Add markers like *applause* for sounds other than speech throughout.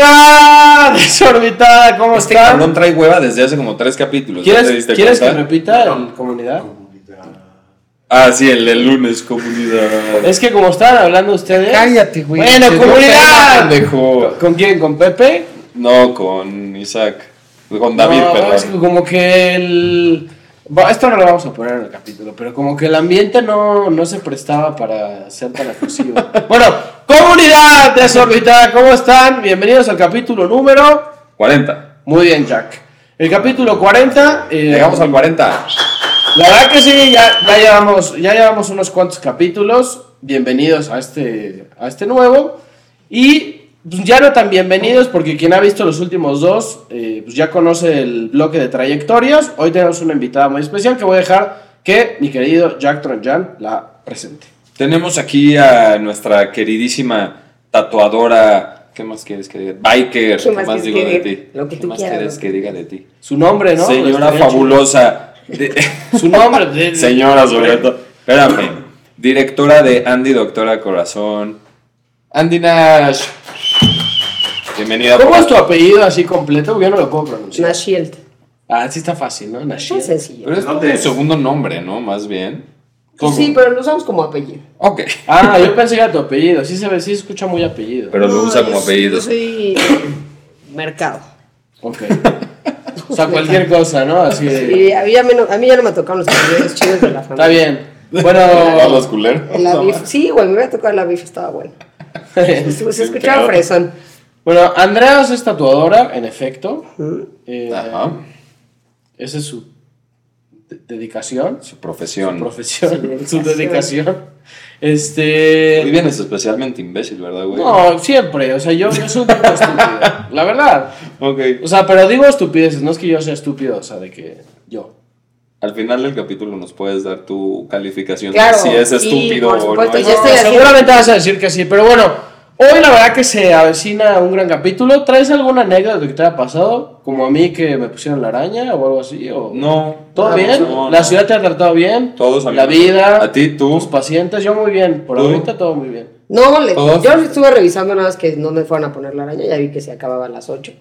comunidad *laughs* desorbitada, ¿cómo Este están? cabrón trae hueva desde hace como tres capítulos. ¿ya te ¿Quieres, ¿quieres que repita el comunidad? Ah, sí, el lunes, comunidad. Es que como estaban hablando ustedes. Cállate, güey. Bueno, comunidad. ¿Con, con quién? ¿Con Pepe? No, con Isaac. Con David, No, perdón. es que como que el. Esto no lo vamos a poner en el capítulo, pero como que el ambiente no, no se prestaba para ser tan efusivo. *laughs* bueno, comunidad desorbitada, ¿cómo están? Bienvenidos al capítulo número. 40. Muy bien, Jack. El capítulo 40. eh, Llegamos al 40. La verdad que sí, ya, ya, llevamos, ya llevamos unos cuantos capítulos. Bienvenidos a este, a este nuevo. Y pues, ya no tan bienvenidos porque quien ha visto los últimos dos, eh, pues ya conoce el bloque de trayectorias. Hoy tenemos una invitada muy especial que voy a dejar que mi querido Jack Tronjan la presente. Tenemos aquí a nuestra queridísima tatuadora. ¿Qué más quieres que diga? Biker. ¿Qué ¿Qué más digo que de diga? ti? Lo que ¿Qué tú más quieras, quieres que que- diga de ti? Su nombre, ¿no? Señora fabulosa. De- *laughs* Su nombre. de- Señora, sobre todo. Espérame. Directora de Andy Doctora Corazón. Andy Nash. Bienvenida. ¿Cómo es tu apellido así completo? Porque yo no lo puedo pronunciar. Nashield. Ah, sí está fácil, ¿no? Es Nashiel. sencillo. Pero es como tu segundo nombre, ¿no? Más bien. Sí, pero lo usamos como apellido. Ok. Ah, yo pensé que era tu apellido. Sí se ve, sí se escucha muy apellido. Pero lo No, usa como apellido. Yo soy mercado. Ok. O sea, cualquier cosa, ¿no? Así de... Y a mí, ya me no- a mí ya no me tocaron los apellidos chidos de la Está familia. bien. Bueno, *laughs* los culeros. Sí, güey, me iba a tocar el Avif, estaba bueno. Se, *laughs* se escuchaba fresón. Bueno, Andreas es tatuadora, en efecto. Eh, Ajá. Esa es su de- dedicación, Su profesión. profesión, Su su dedicación. Este... Hoy vienes especialmente imbécil, ¿verdad, güey? No, siempre. O sea, yo, yo soy un tipo estúpido. La verdad. Ok. O sea, pero digo estupideces. No es que yo sea estúpido, o sea, de que yo. Al final del capítulo nos puedes dar tu calificación Claro, de si es y estúpido por o no. ya estoy haciendo- Seguramente vas a decir que sí, pero bueno, hoy la verdad que se avecina un gran capítulo. ¿Traes alguna anécdota que te haya pasado? Como a mí que me pusieron la araña o algo así. O... No. ¿Todo bien? no, ¿La no. ciudad te ha tratado bien? Todos La amigos. vida. A ti, tú. Tus pacientes, yo muy bien. Por ¿Tú? ahorita todo muy bien. No, le- yo estuve revisando nada más que no me fueran a poner la araña, ya vi que se acababa a las 8.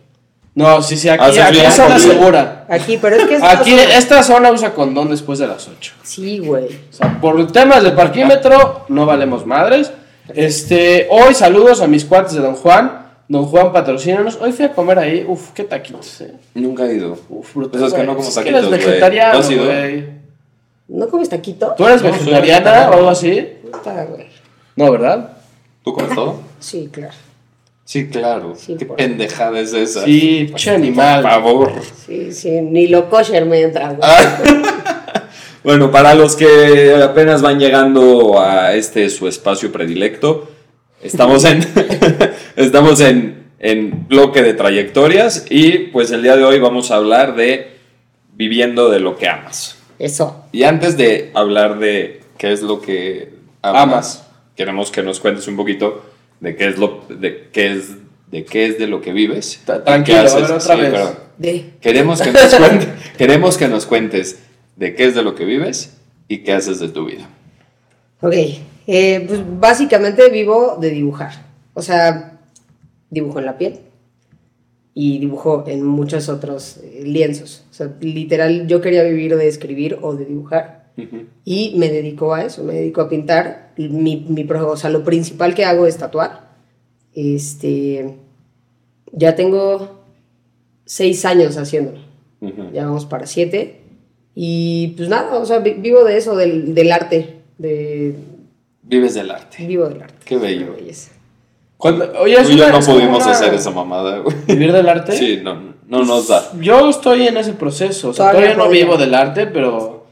No, sí, sí, aquí, Haces aquí es zona aquí. segura. Aquí, pero es que es Aquí, esta zona usa condón después de las 8. Sí, güey. O sea, por temas de parquímetro no valemos madres. Este, hoy saludos a mis cuates de Don Juan. Don Juan, patrocínanos. Hoy fui a comer ahí. Uf, qué taquitos, eh. Nunca he ido. Uf, brutal. Pues es que no como Es que taquitos, eres güey. vegetariano. ¿No comes taquito? ¿Tú eres No, vegetariana o algo así? Puta, güey. No, ¿verdad? ¿Tú comes todo? Sí, claro. Sí, claro. Sí, Qué por- pendejada es esa. Sí, che animal. Por favor. Sí, sí, ni lo kosher me entra, güey. *laughs* Bueno, para los que apenas van llegando a este su espacio predilecto, estamos en *laughs* estamos en, en bloque de trayectorias y pues el día de hoy vamos a hablar de viviendo de lo que amas. Eso. Y antes de hablar de qué es lo que amas, Amas. queremos que nos cuentes un poquito de qué es lo de qué es de qué es de lo que vives. Ta- ¿Qué tranquilo, haces? a ver, otra Sí, vez. De. Queremos que, nos cuente- queremos que nos cuentes de qué es de lo que vives y qué haces de tu vida. Ok. eh, pues básicamente vivo de dibujar. O sea, dibujo en la piel y dibujo en muchos otros eh, lienzos. O sea, literal, yo quería vivir de escribir o de dibujar. Y me dedico a eso, me dedico a pintar. Mi, o sea, lo principal que hago es tatuar. Este, ya tengo seis años haciéndolo. Ujú. Ya vamos para siete. Y pues nada, o sea, vi- vivo de eso, del, del arte. De, Vives del arte. vivo del arte. Qué bello. Qué belleza. Cuando, oye, es Tú y yo no pudimos una- hacer esa mamada, güey. ¿Vivir del arte? Sí, no, no nos da. Yo estoy en ese proceso. O sea, Todavía todavía no podría. vivo del arte, pero.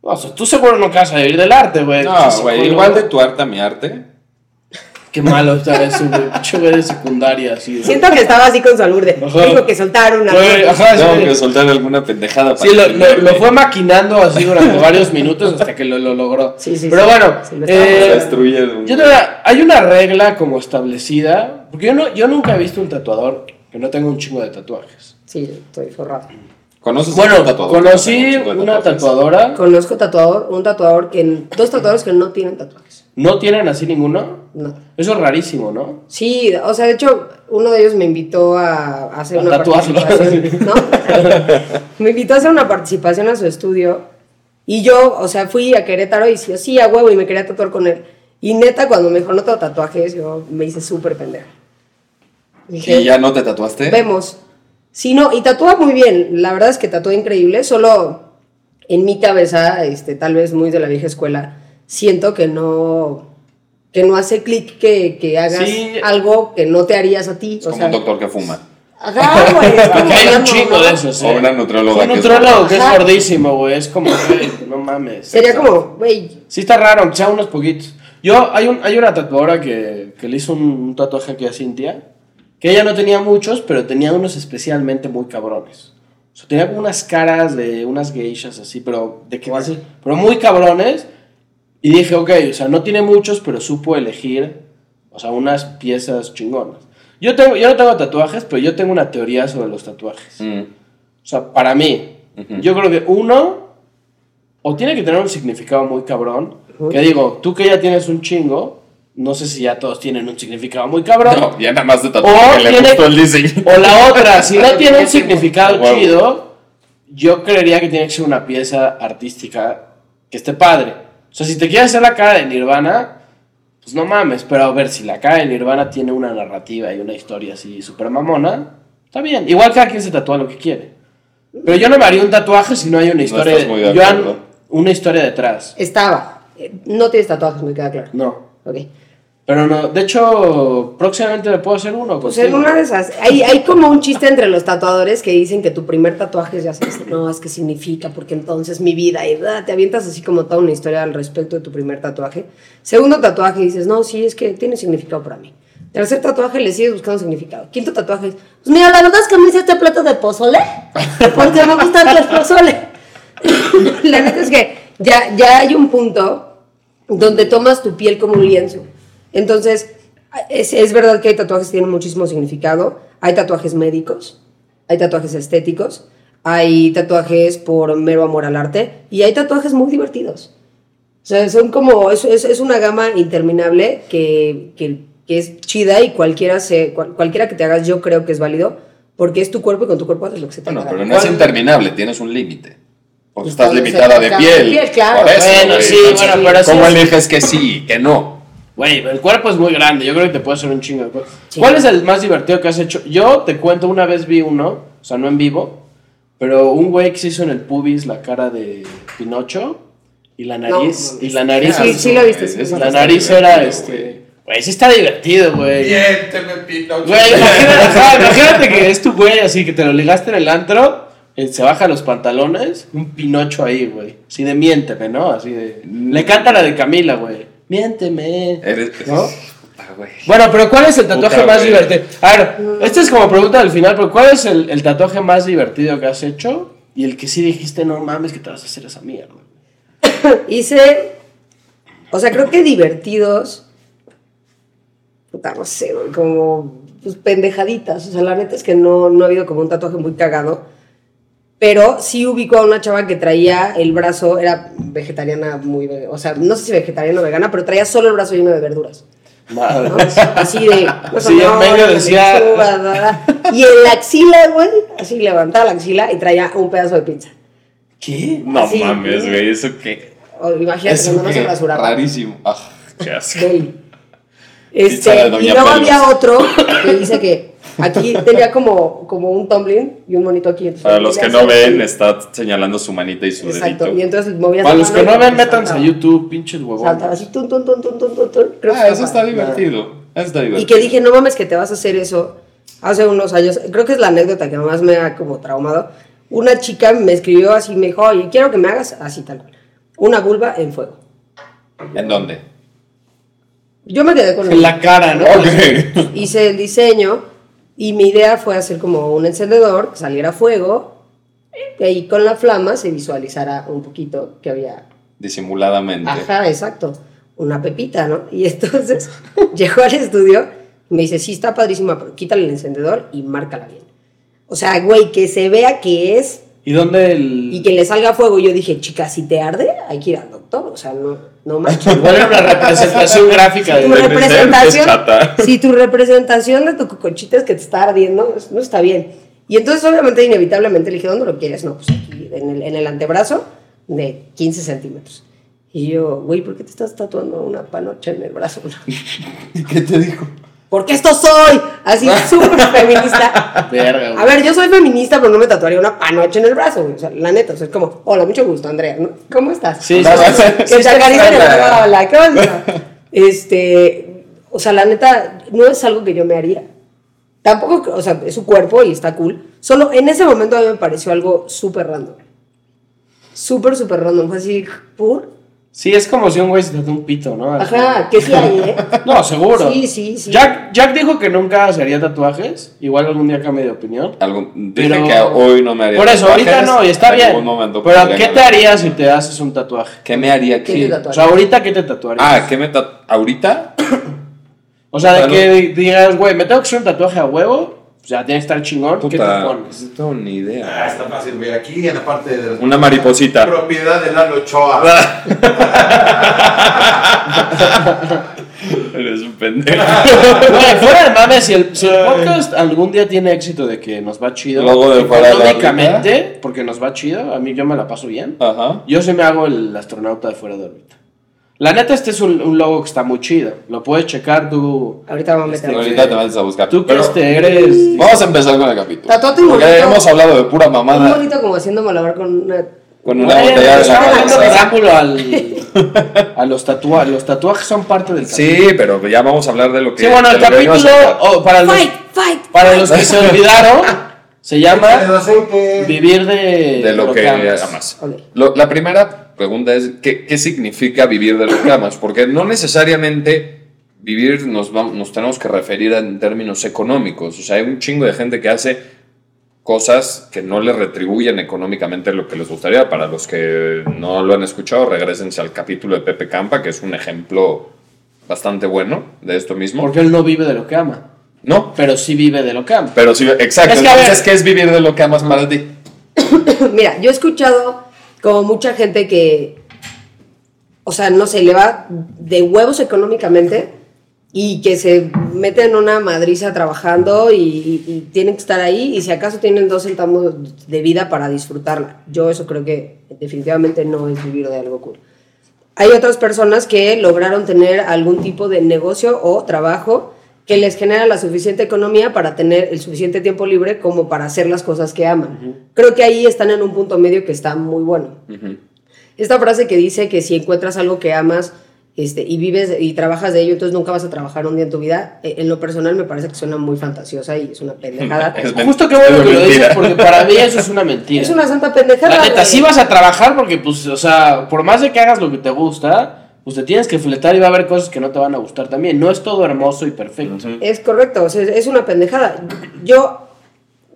O sea, tú seguro no vas a vivir del arte, güey. No, güey, psicólogo. igual de tu arte a mi arte. Qué malo está eso, güey. Pinche güey de secundaria, así. güey. Siento que estaba así con su albur de, Ajá. tengo que soltar una. Güey, ajá, sí. Tengo que soltar alguna pendejada para Sí, lo, lo- lo fue maquinando así durante varios minutos hasta que lo, lo logró. Sí, sí, Pero sí. bueno, eh, yo te- hay una regla como establecida, porque yo, no, yo nunca he visto un tatuador que no tenga un chingo de tatuajes. Sí, estoy forrado. ¿Conoces Bueno, tatuador? conocí tenga un chingo de una tatuadora. Conozco tatuador, un tatuador que. Dos tatuadores que no tienen tatuajes. ¿No tienen así ninguno? No. Eso es rarísimo, ¿no? Sí, o sea, de hecho, uno de ellos me invitó a a hacer A una tatuarlo. participación. ¿no? *laughs* me invitó a hacer una participación a su estudio. Y yo, o sea, fui a Querétaro y decía, sí, a huevo, y me quería tatuar con él. Y neta, cuando me dijo, no tengo tatuajes, yo me hice súper pendeja. Dije, ¿Y ya no te tatuaste? Vemos. Sí, no, y tatúa muy bien. La verdad es que tatúa increíble. Solo en mi cabeza, este, tal vez muy de la vieja escuela, siento que no, que no hace clic que, que hagas Sí. algo que no te harías a ti. Es o como sea, un doctor que fuma. Ajá, güey. *laughs* hay un chingo ¿no? de esos. O una nutrióloga Un que es que gordísimo, güey. Es como, güey, no mames. Sería como, güey, Sí está raro, aunque sea unos poquitos. Yo, hay, un, hay una tatuadora que, que le hizo un, un tatuaje aquí a Cintia, que ella no tenía muchos, pero tenía unos especialmente muy cabrones. O sea, tenía como unas caras de unas geishas así, pero de que dices- pero muy cabrones. Y dije, ok, o sea, no tiene muchos, pero supo elegir, o sea, unas piezas chingonas. Yo, tengo, yo no tengo tatuajes, pero yo tengo una teoría sobre los tatuajes. Mm. O sea, para mí, yo creo que uno, o tiene que tener un significado muy cabrón, que digo, tú que ya tienes un chingo, no sé si ya todos tienen un significado muy cabrón. No, ya nada más de O tatuaje le tiene- gustó el diseño. O la otra, si no *laughs* tiene un significado chido, yo creería que tiene que ser una pieza artística que esté padre. O sea, si te quieres hacer la cara de Nirvana, pues no mames, pero a ver, si la cara de Nirvana tiene una narrativa y una historia así súper mamona, está bien. Igual cada quien se tatúa lo que quiere. Pero yo no me haría un tatuaje si no hay una historia, estás muy de yo- acuerdo. una historia detrás. estaba. Eh, No tienes tatuajes, me queda claro. No. Ok. Pero no, de hecho, próximamente me puedo hacer uno. Pues en una de esas, hay, hay como un chiste entre los tatuadores que dicen que tu primer tatuaje ya sabes, no, es que significa, porque entonces mi vida, y ah, te avientas así como toda una historia al respecto de tu primer tatuaje. Segundo tatuaje dices, no, sí, es que tiene significado para mí. Tercer tatuaje le sigues buscando significado. Quinto tatuaje, pues mira, la verdad es que me hice este plato de pozole, *laughs* porque me gusta el pozole. la neta es que ya, ya hay un punto donde tomas tu piel como un lienzo. Entonces, es, es verdad que hay tatuajes que tienen muchísimo significado. Hay tatuajes médicos, hay tatuajes estéticos, hay tatuajes por mero amor al arte y hay tatuajes muy divertidos. O sea, son como, es, es, es una gama interminable que, que, que es chida y cualquiera, se, cual- cualquiera que te hagas yo creo que es válido porque es tu cuerpo y con tu cuerpo haces lo que se te Bueno, haga. pero no es interminable, tienes un límite. Porque estás limitada de piel. piel, claro. Por eso, Bueno, güey. sí, Entonces, bueno, pero sí ¿Cómo es- eliges que sí, que no? Güey, el cuerpo es muy grande, yo creo que te puede hacer un chingo de cosas. Sí. ¿Cuál es el más divertido que has hecho? Yo te cuento, una vez vi uno, o sea, no en vivo, pero un güey que se hizo en el pubis la cara de Pinocho y la nariz, No, y la nariz, Sí, sí lo viste, sí. La está nariz divertido, era güey. este... Güey, sí está divertido, güey. Miénteme, Pinocho. Güey, imagínate, imagínate que es tu güey así, que te lo ligaste en el antro, eh, se baja los pantalones, un Pinocho ahí, güey. Así de miénteme, ¿no? Así de... Le canta la de Camila, güey. Miénteme. Eres... ¿No? Ah. Bueno, pero ¿cuál es el tatuaje Puta, más divertido? A ver, esta es como pregunta del final, pero ¿cuál es el, el tatuaje más divertido que has hecho? Y el que sí dijiste, no mames, que te vas a hacer esa mierda. *coughs* Hice, o sea, creo que divertidos, puta, no sé, güey, como pues, pendejaditas. O sea, la neta es que no, no ha habido como un tatuaje muy cagado. Pero sí ubico a una chava que traía el brazo, era vegetariana muy, o sea, no sé si vegetariana o vegana, pero traía solo el brazo lleno de verduras. Madre. ¿no? Así de. *laughs* no Sí, en medio la decía- lechuga, da, da. Y en la axila, güey, así levantaba la axila y traía un pedazo de pizza. ¿Qué? No Así. mames, güey, eso qué. O, imagínate Eso cuando no se qué rasuraba. rarísimo. Ah, qué asco. Este, y luego Pelos. había otro que dice que aquí tenía como, como un tumbling y un monito aquí. entonces Para los que no ven, está señalando su manita y su Exacto, y dedito. entonces movías Para los que no y ven, métanse a YouTube, pinches huevones. Saltaba así, tun, tun, tun, tun, tun, tun, tun. Creo que Ah, eso está divertido. Eso está Y divertido. que dije, no mames, que te vas a hacer eso hace unos años. Creo que es la anécdota que más me ha como traumado. Una chica me escribió así, me dijo, oye, quiero que me hagas así tal cual. Una vulva en fuego. ¿En dónde? Yo me quedé con En la cara, ¿no? Ok. hice el diseño y mi idea fue hacer como un encendedor que saliera fuego y ahí con la flama se visualizara un poquito que había Disimuladamente. ajá exacto una pepita no y entonces *laughs* llegó al estudio y me dice sí está padrísima pero quítale el encendedor y márcala bien o sea güey que se vea que es ¿Y dónde el...? y que le salga fuego. Y yo dije, chica, si te arde, hay que ir al doctor. O sea, no, no manches. ¿Cuál era la representación gráfica de Tu representación, si tu representación de tu cocochita es que te está ardiendo, no está bien. Y entonces, obviamente, inevitablemente le dije, ¿dónde lo quieres? No, pues aquí, en el, en el antebrazo, de 15 centímetros. Y yo, güey, ¿por qué te estás tatuando una panocha en el brazo? *laughs* ¿Qué te dijo? Porque esto soy, así *laughs* súper feminista. Verga, güey. A ver, yo soy feminista, pero no me tatuaría una panocha en el brazo, güey. O sea, la neta, o sea, es como, hola, mucho gusto, Andrea, ¿no? ¿Cómo estás? Sí, sí, sí, que te acaricien el extraña. hola, ¿qué onda? Este, o sea, la neta, no es algo que yo me haría. Tampoco, o sea, es su cuerpo y está cool. Solo en ese momento a mí me pareció algo súper random. Súper, súper random. Fue así, ¿por? Sí, es como si un güey se tatuó un pito, ¿no? Así. Ajá, que sí hay, ¿eh? *laughs* No, seguro. Sí, sí, sí. Jack, Jack dijo que nunca se haría tatuajes. Igual algún día cambie de opinión. Algo, dije Pero- que hoy no me haría Por eso, ahorita no, y está en bien. algún momento Pero, ¿qué te harías si te haces un tatuaje? ¿Qué me haría? ¿Qué ¿Qué? O tatuarías? sea, ahorita, ¿qué te tatuarías? Ah, ¿qué me tatu- ¿Ahorita? O sea, de Bueno. que digas, güey, me tengo que hacer un tatuaje a huevo. O sea, tiene que estar chingón. ¿Qué te Puta, pones? no tengo ni Ah, idea. está fácil, mira, aquí en la parte de Una mariposita. propiedad de Lalo Ochoa. *laughs* Eres un pendejo. *laughs* Güey, fuera de mames, si el, si el podcast algún día tiene éxito de que nos va chido. Logo de fuera de la Económicamente, porque nos va chido. A mí yo me la paso bien. Ajá. Yo sí me hago el astronauta de fuera de órbita. La neta, este es un, un logo que está muy chido. Lo puedes checar tú. Ahorita vamos a meter. Este, Ahorita te vas a buscar. Tú que este eres. Vamos a empezar con el capítulo. Tatuate un Porque bonito. hemos hablado de pura Un mamada. bonito como haciendo malabar con una... Con una Güey, botella de preámbulo al, *laughs* a los tatuajes. Los tatuajes son parte del Sí, pero ya vamos a hablar de lo que. Sí, bueno, el lo que capítulo, oh, para, los, Fight, fight. para los que se olvidaron, se llama. Vivir de, de lo que amas. amas. Ok. Lo- la primera pregunta es, ¿qué, qué significa vivir de lo que amas? Porque no necesariamente vivir nos, va- nos tenemos que referir en términos económicos. O sea, hay un chingo de gente que hace cosas que no le retribuyen económicamente lo que les gustaría. Para los que no lo han escuchado, regresense al capítulo de Pepe Campa, que es un ejemplo bastante bueno de esto mismo. Porque él no vive de lo que ama, No, pero sí vive de lo que ama. pero sí, exacto. Es que, Entonces, ¿qué es vivir de lo que amas para ti? *coughs* Mira, yo he escuchado como mucha gente que, o sea, no sé, le va de huevos económicamente y que se mete en una madriza trabajando y, y- y tienen que estar ahí y si acaso tienen dos centavos de vida para disfrutarla. Yo eso creo que definitivamente no es vivir de algo cool. Hay otras personas que lograron tener algún tipo de negocio o trabajo que les genera la suficiente economía para tener el suficiente tiempo libre como para hacer las cosas que aman. Creo que ahí están en un punto medio que está muy bueno. Esta frase que dice que si encuentras algo que amas este, y vives y trabajas de ello, entonces nunca vas a trabajar un día en tu vida, eh, en lo personal me parece que suena muy fantasiosa y es una pendejada. *laughs* Es Justo que bueno que lo dices, porque para mí eso es una *laughs* mentira. es una santa pendejada. La neta, sí vas a trabajar porque, pues, o sea, por más de que hagas lo que te gusta, pues te tienes que fletar y va a haber cosas que no te van a gustar también. No es todo hermoso y perfecto. Es correcto, o sea, es una pendejada. Yo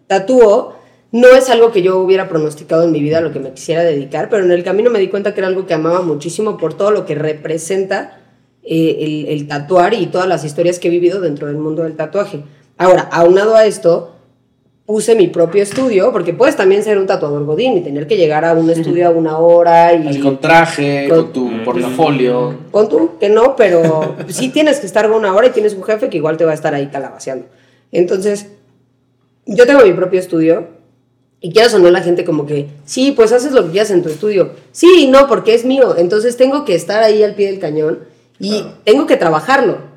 tatúo, no es algo que yo hubiera pronosticado en mi vida, lo que me quisiera dedicar, pero en el camino me di cuenta que era algo que amaba muchísimo por todo lo que representa eh, el, el tatuar y todas las historias que he vivido dentro del mundo del tatuaje. Ahora, aunado a esto, puse mi propio estudio, porque puedes también ser un tatuador godín y tener que llegar a un estudio a una hora y... Así con traje, Con- con tu portafolio. Pon tú que no, pero *laughs* sí tienes que estar una hora y tienes un jefe que igual te va a estar ahí calabaceando. Entonces, yo tengo mi propio estudio y quieras o no la gente como que, sí, pues haces lo que quieras en tu estudio. Sí no, porque es mío. Entonces tengo que estar ahí al pie del cañón y tengo que trabajarlo.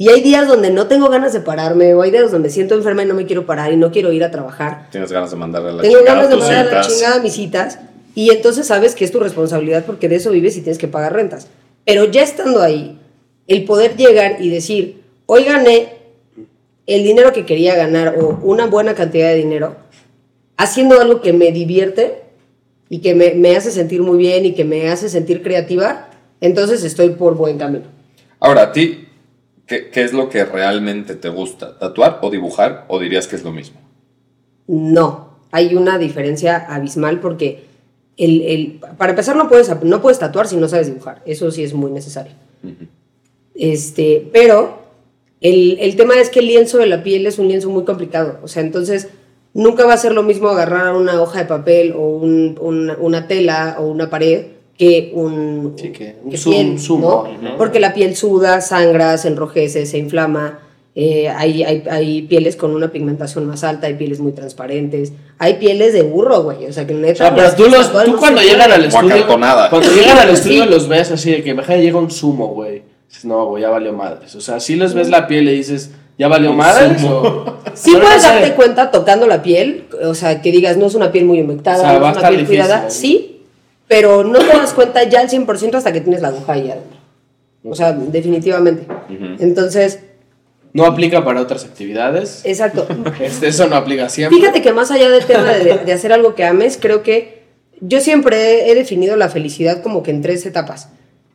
Y hay días donde no tengo ganas de pararme o hay días donde me siento enferma y no me quiero parar y no quiero ir a trabajar. Tienes ganas de mandarle a la Tengo chingada ganas de tus mandar a la chingada mis citas y entonces sabes que es tu responsabilidad porque de eso vives y tienes que pagar rentas. Pero ya estando ahí, el poder llegar y decir, hoy gané el dinero que quería ganar o una buena cantidad de dinero haciendo algo que me divierte y que me, me hace sentir muy bien y que me hace sentir creativa, entonces estoy por buen camino. Ahora, a ti, ¿qué, qué es lo que realmente te gusta? ¿Tatuar o dibujar? ¿O dirías que es lo mismo? No, hay una diferencia abismal porque el, el- para empezar no puedes, no puedes tatuar si no sabes dibujar, eso sí es muy necesario. Este, pero el, el tema es que el lienzo de la piel es un lienzo muy complicado, o sea, entonces nunca va a ser lo mismo agarrar una hoja de papel o un- un- una tela o una pared que un, Sí, que un que zoom- piel, zumo, ¿no? ¿no? Porque la piel suda, sangra, se enrojece, se inflama. eh, hay, hay, hay pieles con una pigmentación más alta, hay pieles muy transparentes, hay pieles de burro, güey. O sea, que O neta. sea, pero tú, los, tú no cuando llegan al estudio, cuando *laughs* llegan al estudio Sí. los ves así de que "Meja, llega un sumo, güey. Dices, no, güey, ya valió madres. O sea, si les ves la piel y dices, ya valió madres. O... *laughs* Sí Pero no puedes sé. darte cuenta tocando la piel, o sea, que digas, no es una piel muy humectada, O sea, no es una piel difícil, cuidada, ¿no? sí, pero no te das cuenta ya al 100% hasta que tienes la aguja ahí adentro. O sea, definitivamente. Entonces, No aplica para otras actividades. exacto. *laughs* Este, eso no aplica siempre. Fíjate que más allá del tema de, de hacer algo que ames, creo que yo siempre he definido la felicidad como que en tres etapas.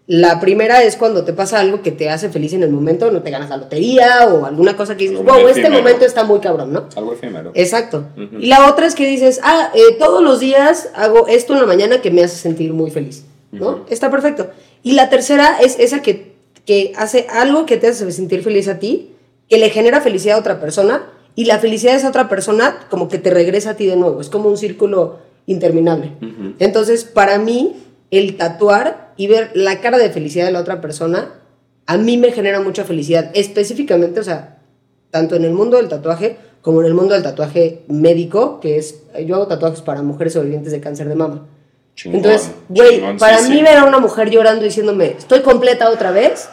La primera es cuando te pasa algo que te hace feliz en el momento, no te ganas la lotería o alguna cosa que dices, Algo wow, este efímero. momento está muy cabrón, ¿no? Algo efímero. Exacto. Y la otra es que dices, ah, eh, todos los días hago esto en la mañana que me hace sentir muy feliz, ¿no? Está perfecto. Y la tercera es esa que, que hace algo que te hace sentir feliz a ti, que le genera felicidad a otra persona, y la felicidad de esa otra persona como que te regresa a ti de nuevo. Es como un círculo interminable. Entonces, para mí, el tatuar y ver la cara de felicidad de la otra persona, a mí me genera mucha felicidad. Específicamente, o sea, tanto en el mundo del tatuaje como en el mundo del tatuaje médico, que es, yo hago tatuajes para mujeres sobrevivientes de cáncer de mama. Chingón, Entonces, güey, para sí, mí sí. ver a una mujer llorando diciéndome, estoy completa otra vez,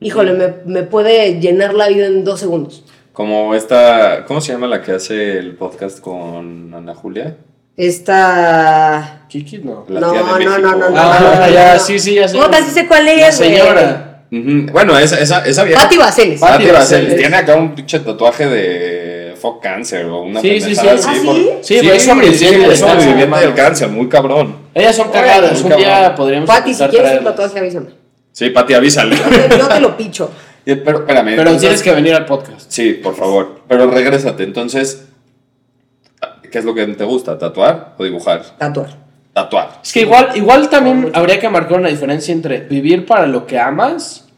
híjole, me, me puede llenar la vida en dos segundos. Como esta, ¿cómo se llama la que hace el podcast con Ana Julia? Esta... Kiki, no. La no, tía de no, no, no, no, Ah, no, no, ya, no. sí, sí, ya sé. Puta, sí sé cuál es, La señora. Ujú. Bueno, esa, esa, esa vieja. Patti Vaselis. Patti Patti. Vaselis. Tiene acá un pinche tatuaje de fuck cancer o una Sí, sí, pendejada sí. así ¿Ah, por- sí? Sí, pero es sobreviviente sí, del es sobreviviente cáncer, del cáncer, muy cabrón. Ellas son cagadas. Un día podríamos Pati, si intentar quieres un traerlas. tatuaje, avísame. Sí, Pati, avísale. Yo te lo picho. Y- *laughs* Pero espérame. Pero entonces- tienes que venir al podcast. Sí, por favor. Pero regrésate. Entonces, ¿qué es lo que te gusta? ¿Tatuar o dibujar? Tatuar. Tatuar. Es que igual, igual también habría que marcar una diferencia entre vivir para lo que amas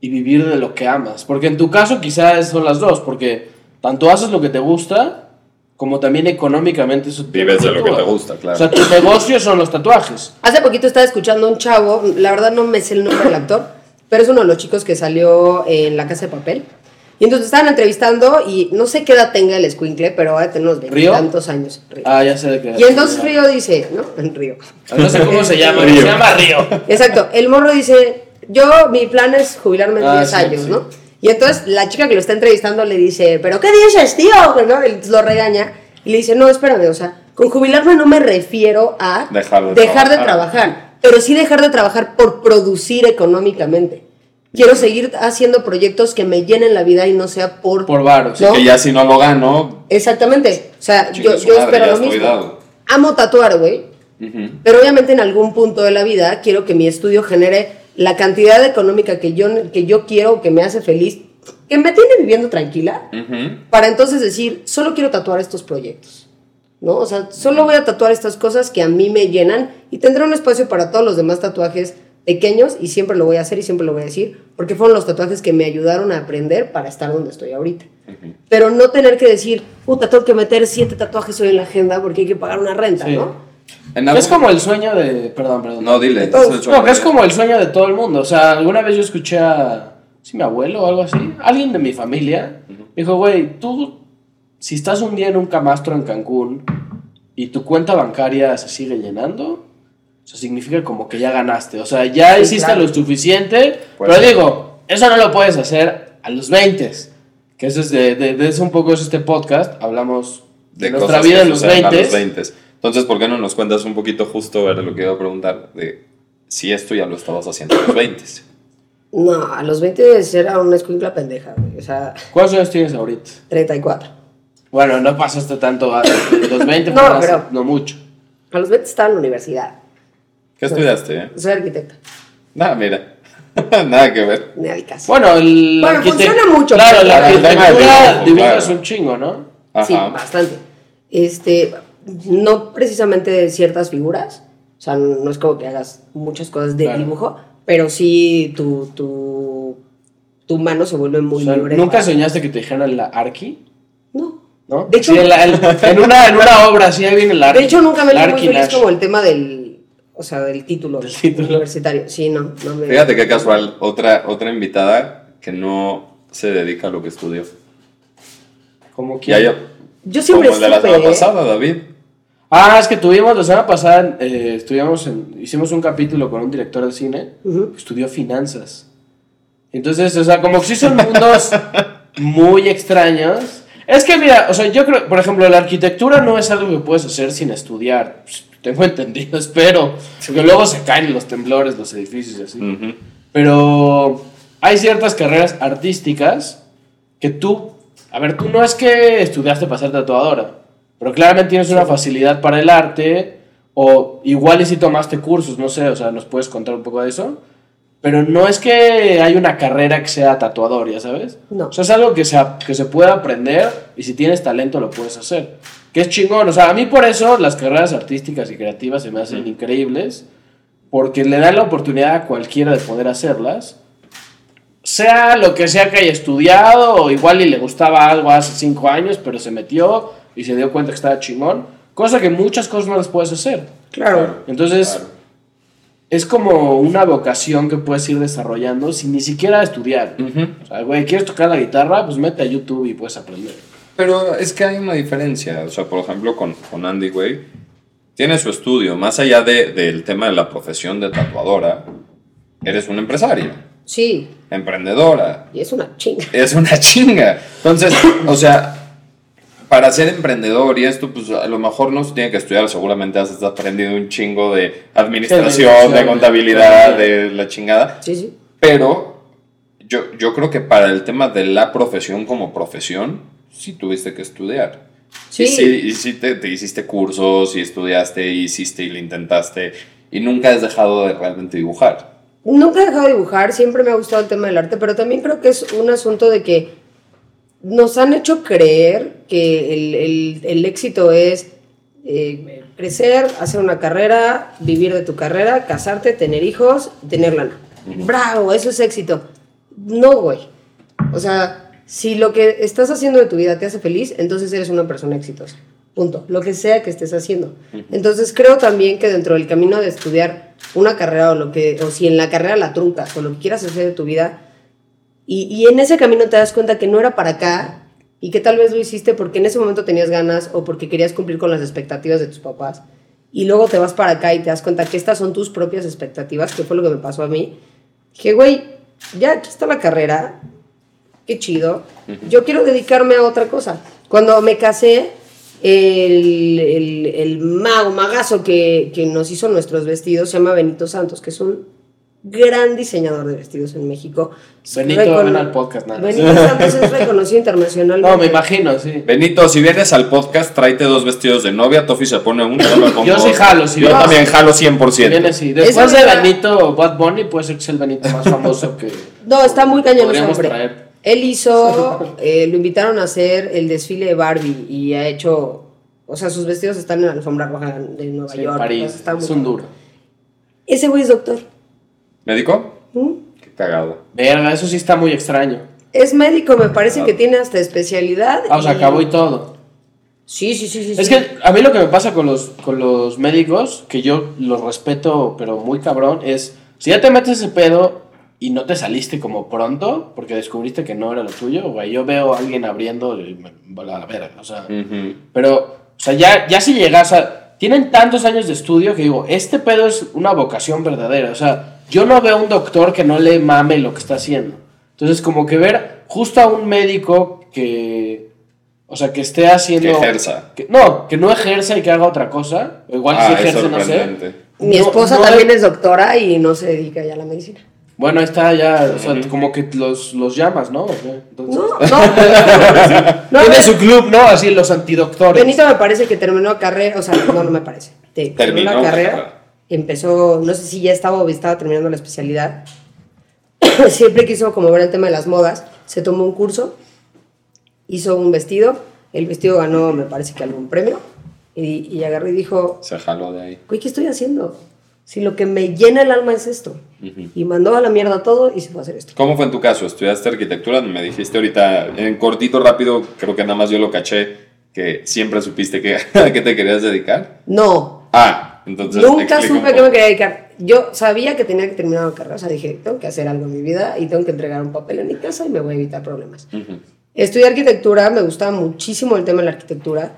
y vivir de lo que amas. Porque en tu caso quizás son las dos, porque tanto haces lo que te gusta, como también económicamente eso te Vives de lo que te gusta, claro. O sea, tu negocio son los tatuajes. Hace poquito estaba escuchando a un chavo, la verdad no me sé el nombre del actor, pero es uno de los chicos que salió en La Casa de Papel. Y entonces estaban entrevistando y no sé qué edad tenga el escuincle, pero va a tener unos ¿Río? veintitantos años. Río. Ah, ya sé de qué. y entonces Río dice, ¿no? *laughs* En Río. No sé cómo se llama, Río. se llama Río. Exacto, el morro dice, yo mi plan es jubilarme en Ah, 10 sí, años, sí. ¿no? Y entonces la chica que lo está entrevistando le dice, ¿pero qué dices, tío? ¿No? Él lo regaña y le dice, no, espérame, o sea, con jubilarme no me refiero a Dejar de dejar de trabajar. trabajar, pero sí dejar de trabajar por producir económicamente. Quiero seguir haciendo proyectos que me llenen la vida y no sea por... Por varos. ¿No? Que ya si no lo gano, Exactamente, o sea, yo, yo madre, espero lo mismo. dado. Amo tatuar, güey, ujú, pero obviamente en algún punto de la vida quiero que mi estudio genere la cantidad económica que yo, que yo quiero, que me hace feliz, que me tiene viviendo tranquila, ujú. para entonces decir, solo quiero tatuar estos proyectos. ¿No? O sea, solo voy a tatuar estas cosas que a mí me llenan y tendré un espacio para todos los demás tatuajes pequeños y siempre lo voy a hacer y siempre lo voy a decir, porque fueron los tatuajes que me ayudaron a aprender para estar donde estoy ahorita. Pero no tener que decir, puta, tengo que meter siete tatuajes hoy en la agenda porque hay que pagar una renta, Sí. ¿no? Es como el sueño de. Perdón, perdón. No, dile. No, que es como el sueño de todo el mundo. O sea, alguna vez yo escuché a. Sí, mi abuelo o algo así. Alguien de mi familia. Dijo, güey, tú. Si estás un día en un camastro en Cancún y tu cuenta bancaria se sigue llenando, eso significa como que ya ganaste. O sea, ya Sí, hiciste claro. lo suficiente. Pues pero sí. digo, eso no lo puedes hacer a los 20. Que eso es de, de, de eso un poco es este podcast. Hablamos de, de nuestra vida que en los suceden a 20. los 20. Entonces, ¿por qué no nos cuentas un poquito justo, era lo que iba a preguntar, de si esto ya lo estabas haciendo a los 20? No, a los 20 era una escuincla pendeja, güey. O sea, ¿Cuántos años tienes ahorita? 34. Bueno, no pasaste tanto a los 20, No, pero pero- no mucho. A los 20 estaba en la universidad. ¿Qué estudiaste, eh? Soy arquitecta. Nada, mira. *laughs* Nada que ver. Ni al caso. Bueno, el Bueno, arquitect- funciona mucho, Claro, la de arquitectura dibujas claro. un chingo, ¿no? Sí, bastante. Este, no precisamente de ciertas figuras. O sea, no es como que hagas muchas cosas de Claro. dibujo, pero sí tu, tu, tu mano se vuelve muy O sea, libre. ¿Nunca soñaste que te dijeran la arqui? No. ¿no? De hecho- Sí, en, la- en- en una, en una obra, sí, ahí viene el De hecho, nunca me he hecho muy feliz como el tema del, o sea, del título, Del título. universitario. Sí, no, no me... Fíjate qué casual, otra, otra invitada que no se dedica a lo que estudió. Como que... Ya yo, Yo siempre como el de la semana ¿eh? pasada, David. Ah, es que tuvimos, la semana pasada, eh, en- hicimos un capítulo con un director de cine que estudió finanzas. Entonces, o sea, como que sí son mundos *laughs* muy extraños. Es que, mira, o sea, yo creo, por ejemplo, la arquitectura no es algo que puedes hacer sin estudiar. Pues, tengo *laughs* entendido, espero. Porque luego se caen los temblores, los edificios y así. Pero hay ciertas carreras artísticas que tú, a ver, tú no es que estudiaste para ser tatuadora, pero claramente tienes una facilidad para el arte, o igual y si tomaste cursos, no sé, o sea, nos puedes contar un poco de eso. Pero no es que hay una carrera que sea tatuador, ya sabes. No. O sea, es algo que se, que se puede aprender y si tienes talento lo puedes hacer. Que es chingón. O sea, a mí por eso las carreras artísticas y creativas se me hacen increíbles porque le dan la oportunidad a cualquiera de poder hacerlas, sea lo que sea que haya estudiado, o igual y le gustaba algo hace cinco años, pero se metió y se dio cuenta que estaba chingón, cosa que muchas cosas no las puedes hacer. Claro. Entonces, Claro. Es como una vocación que puedes ir desarrollando sin ni siquiera estudiar. Ujú. O sea, güey, ¿quieres tocar la guitarra? Pues mete a YouTube y puedes aprender. Pero es que hay una diferencia. O sea, por ejemplo, con, con Andy, güey, tiene su estudio. Más allá de- del tema de la profesión de tatuadora, eres una empresaria, Sí, emprendedora. y es una chinga. Es una chinga. Entonces, o sea, para ser emprendedor y esto, pues a lo mejor no se tiene que estudiar. Seguramente has aprendido un chingo de administración, de contabilidad. de la chingada. Sí, sí. Pero yo, yo creo que para el tema de la profesión como profesión, sí tuviste que estudiar. Sí. Y sí, y sí te, te hiciste cursos y estudiaste y hiciste y lo intentaste y nunca has dejado de realmente dibujar. Nunca he dejado de dibujar, siempre me ha gustado el tema del arte, pero también creo que es un asunto de que nos han hecho creer que el, el- el éxito es eh, crecer, hacer una carrera, vivir de tu carrera, casarte, tener hijos, tener lana. Bravo, eso es éxito. No, güey. O sea, si lo que estás haciendo de tu vida te hace feliz, entonces eres una persona exitosa. Punto. Lo que sea que estés haciendo. Entonces creo también que dentro del camino de estudiar una carrera o lo que, o si en la carrera la truncas o lo que quieras hacer de tu vida, y, y en ese camino te das cuenta que no era para acá y que tal vez lo hiciste porque en ese momento tenías ganas o porque querías cumplir con las expectativas de tus papás. Y luego te vas para acá y te das cuenta que estas son tus propias expectativas, que fue lo que me pasó a mí. Dije, güey, ya aquí está la carrera, qué chido. Yo quiero dedicarme a otra cosa. Cuando me casé, el, el, el mago, magazo que, que nos hizo nuestros vestidos se llama Benito Santos, que es un gran diseñador de vestidos en México. Benito, Recono- ven al podcast, nada. Benito Santos es reconocido internacionalmente. No, me imagino, sí. Benito, si vienes al podcast, tráete dos vestidos de novia, Tofi se pone uno, yo me pongo Yo sí jalo, sí, Yo vas. también jalo 100%. Viene así. Después Eso de Benito Bad Bunny, puede ser que sea el Benito más famoso que. No, está muy cañón ese Podríamos hombre. traer. Él hizo, eh, lo invitaron a hacer el desfile de Barbie y ha hecho, o sea, sus vestidos están en la alfombra roja de Nueva Sí, York. París. entonces está muy Es un duro. Ese güey es doctor. ¿Médico? ¿Mm? Qué cagado. Verga, eso sí está muy extraño. Es médico, me parece Ah. que tiene hasta especialidad. Ah, o sea, acabó y todo. Sí, sí, sí, sí. Es sí. que a mí lo que me pasa con los, con los médicos, que yo los respeto, pero muy cabrón, es si ya te metes ese pedo y no te saliste como pronto, porque descubriste que no era lo tuyo, güey, yo veo a alguien abriendo y me va a la verga, o sea, pero, o sea, ya, ya si llegas a... Tienen tantos años de estudio que digo, este pedo es una vocación verdadera, o sea, yo no veo un doctor que no le mame lo que está haciendo. Entonces, como que ver justo a un médico que... O sea, que esté haciendo... Que ejerza. que- no, que no ejerza y que haga otra cosa. O igual Ah, si ejerce, no sé. sorprendente. Mi No- esposa no también hay- es doctora y no se dedica ya a la medicina. Bueno, ahí está ya, o sea, como que los, los llamas, ¿no? Entonces- *laughs* No, no. no Tiene a su club, ¿no? Así, los antidoctores. Benito me parece que terminó carrera, o sea, no, no me parece. Te- terminó Terminó la la carrera, carrera. Empezó, no sé si ya estaba o estaba terminando la especialidad. *coughs* Siempre quiso como ver el tema de las modas, se tomó un curso, hizo un vestido, el vestido ganó, me parece que algún premio, y, y agarró y dijo, Se jaló de ahí. güey, ¿qué estoy haciendo? Si lo que me llena el alma es esto. Ujú. Y mandó a la mierda todo y se fue a hacer esto. ¿Cómo fue en tu caso? ¿Estudiaste arquitectura? Me dijiste ahorita, en cortito, rápido, creo que nada más yo lo caché, que siempre supiste que, *laughs* a qué te querías dedicar? No, Ah, entonces. nunca supe poco. me quería dedicar. Yo sabía que tenía que terminar la carrera, o sea, dije, tengo que hacer algo en mi vida y tengo que entregar un papel en mi casa y me voy a evitar problemas. Ujú. Estudié arquitectura, me gustaba muchísimo el tema de la arquitectura,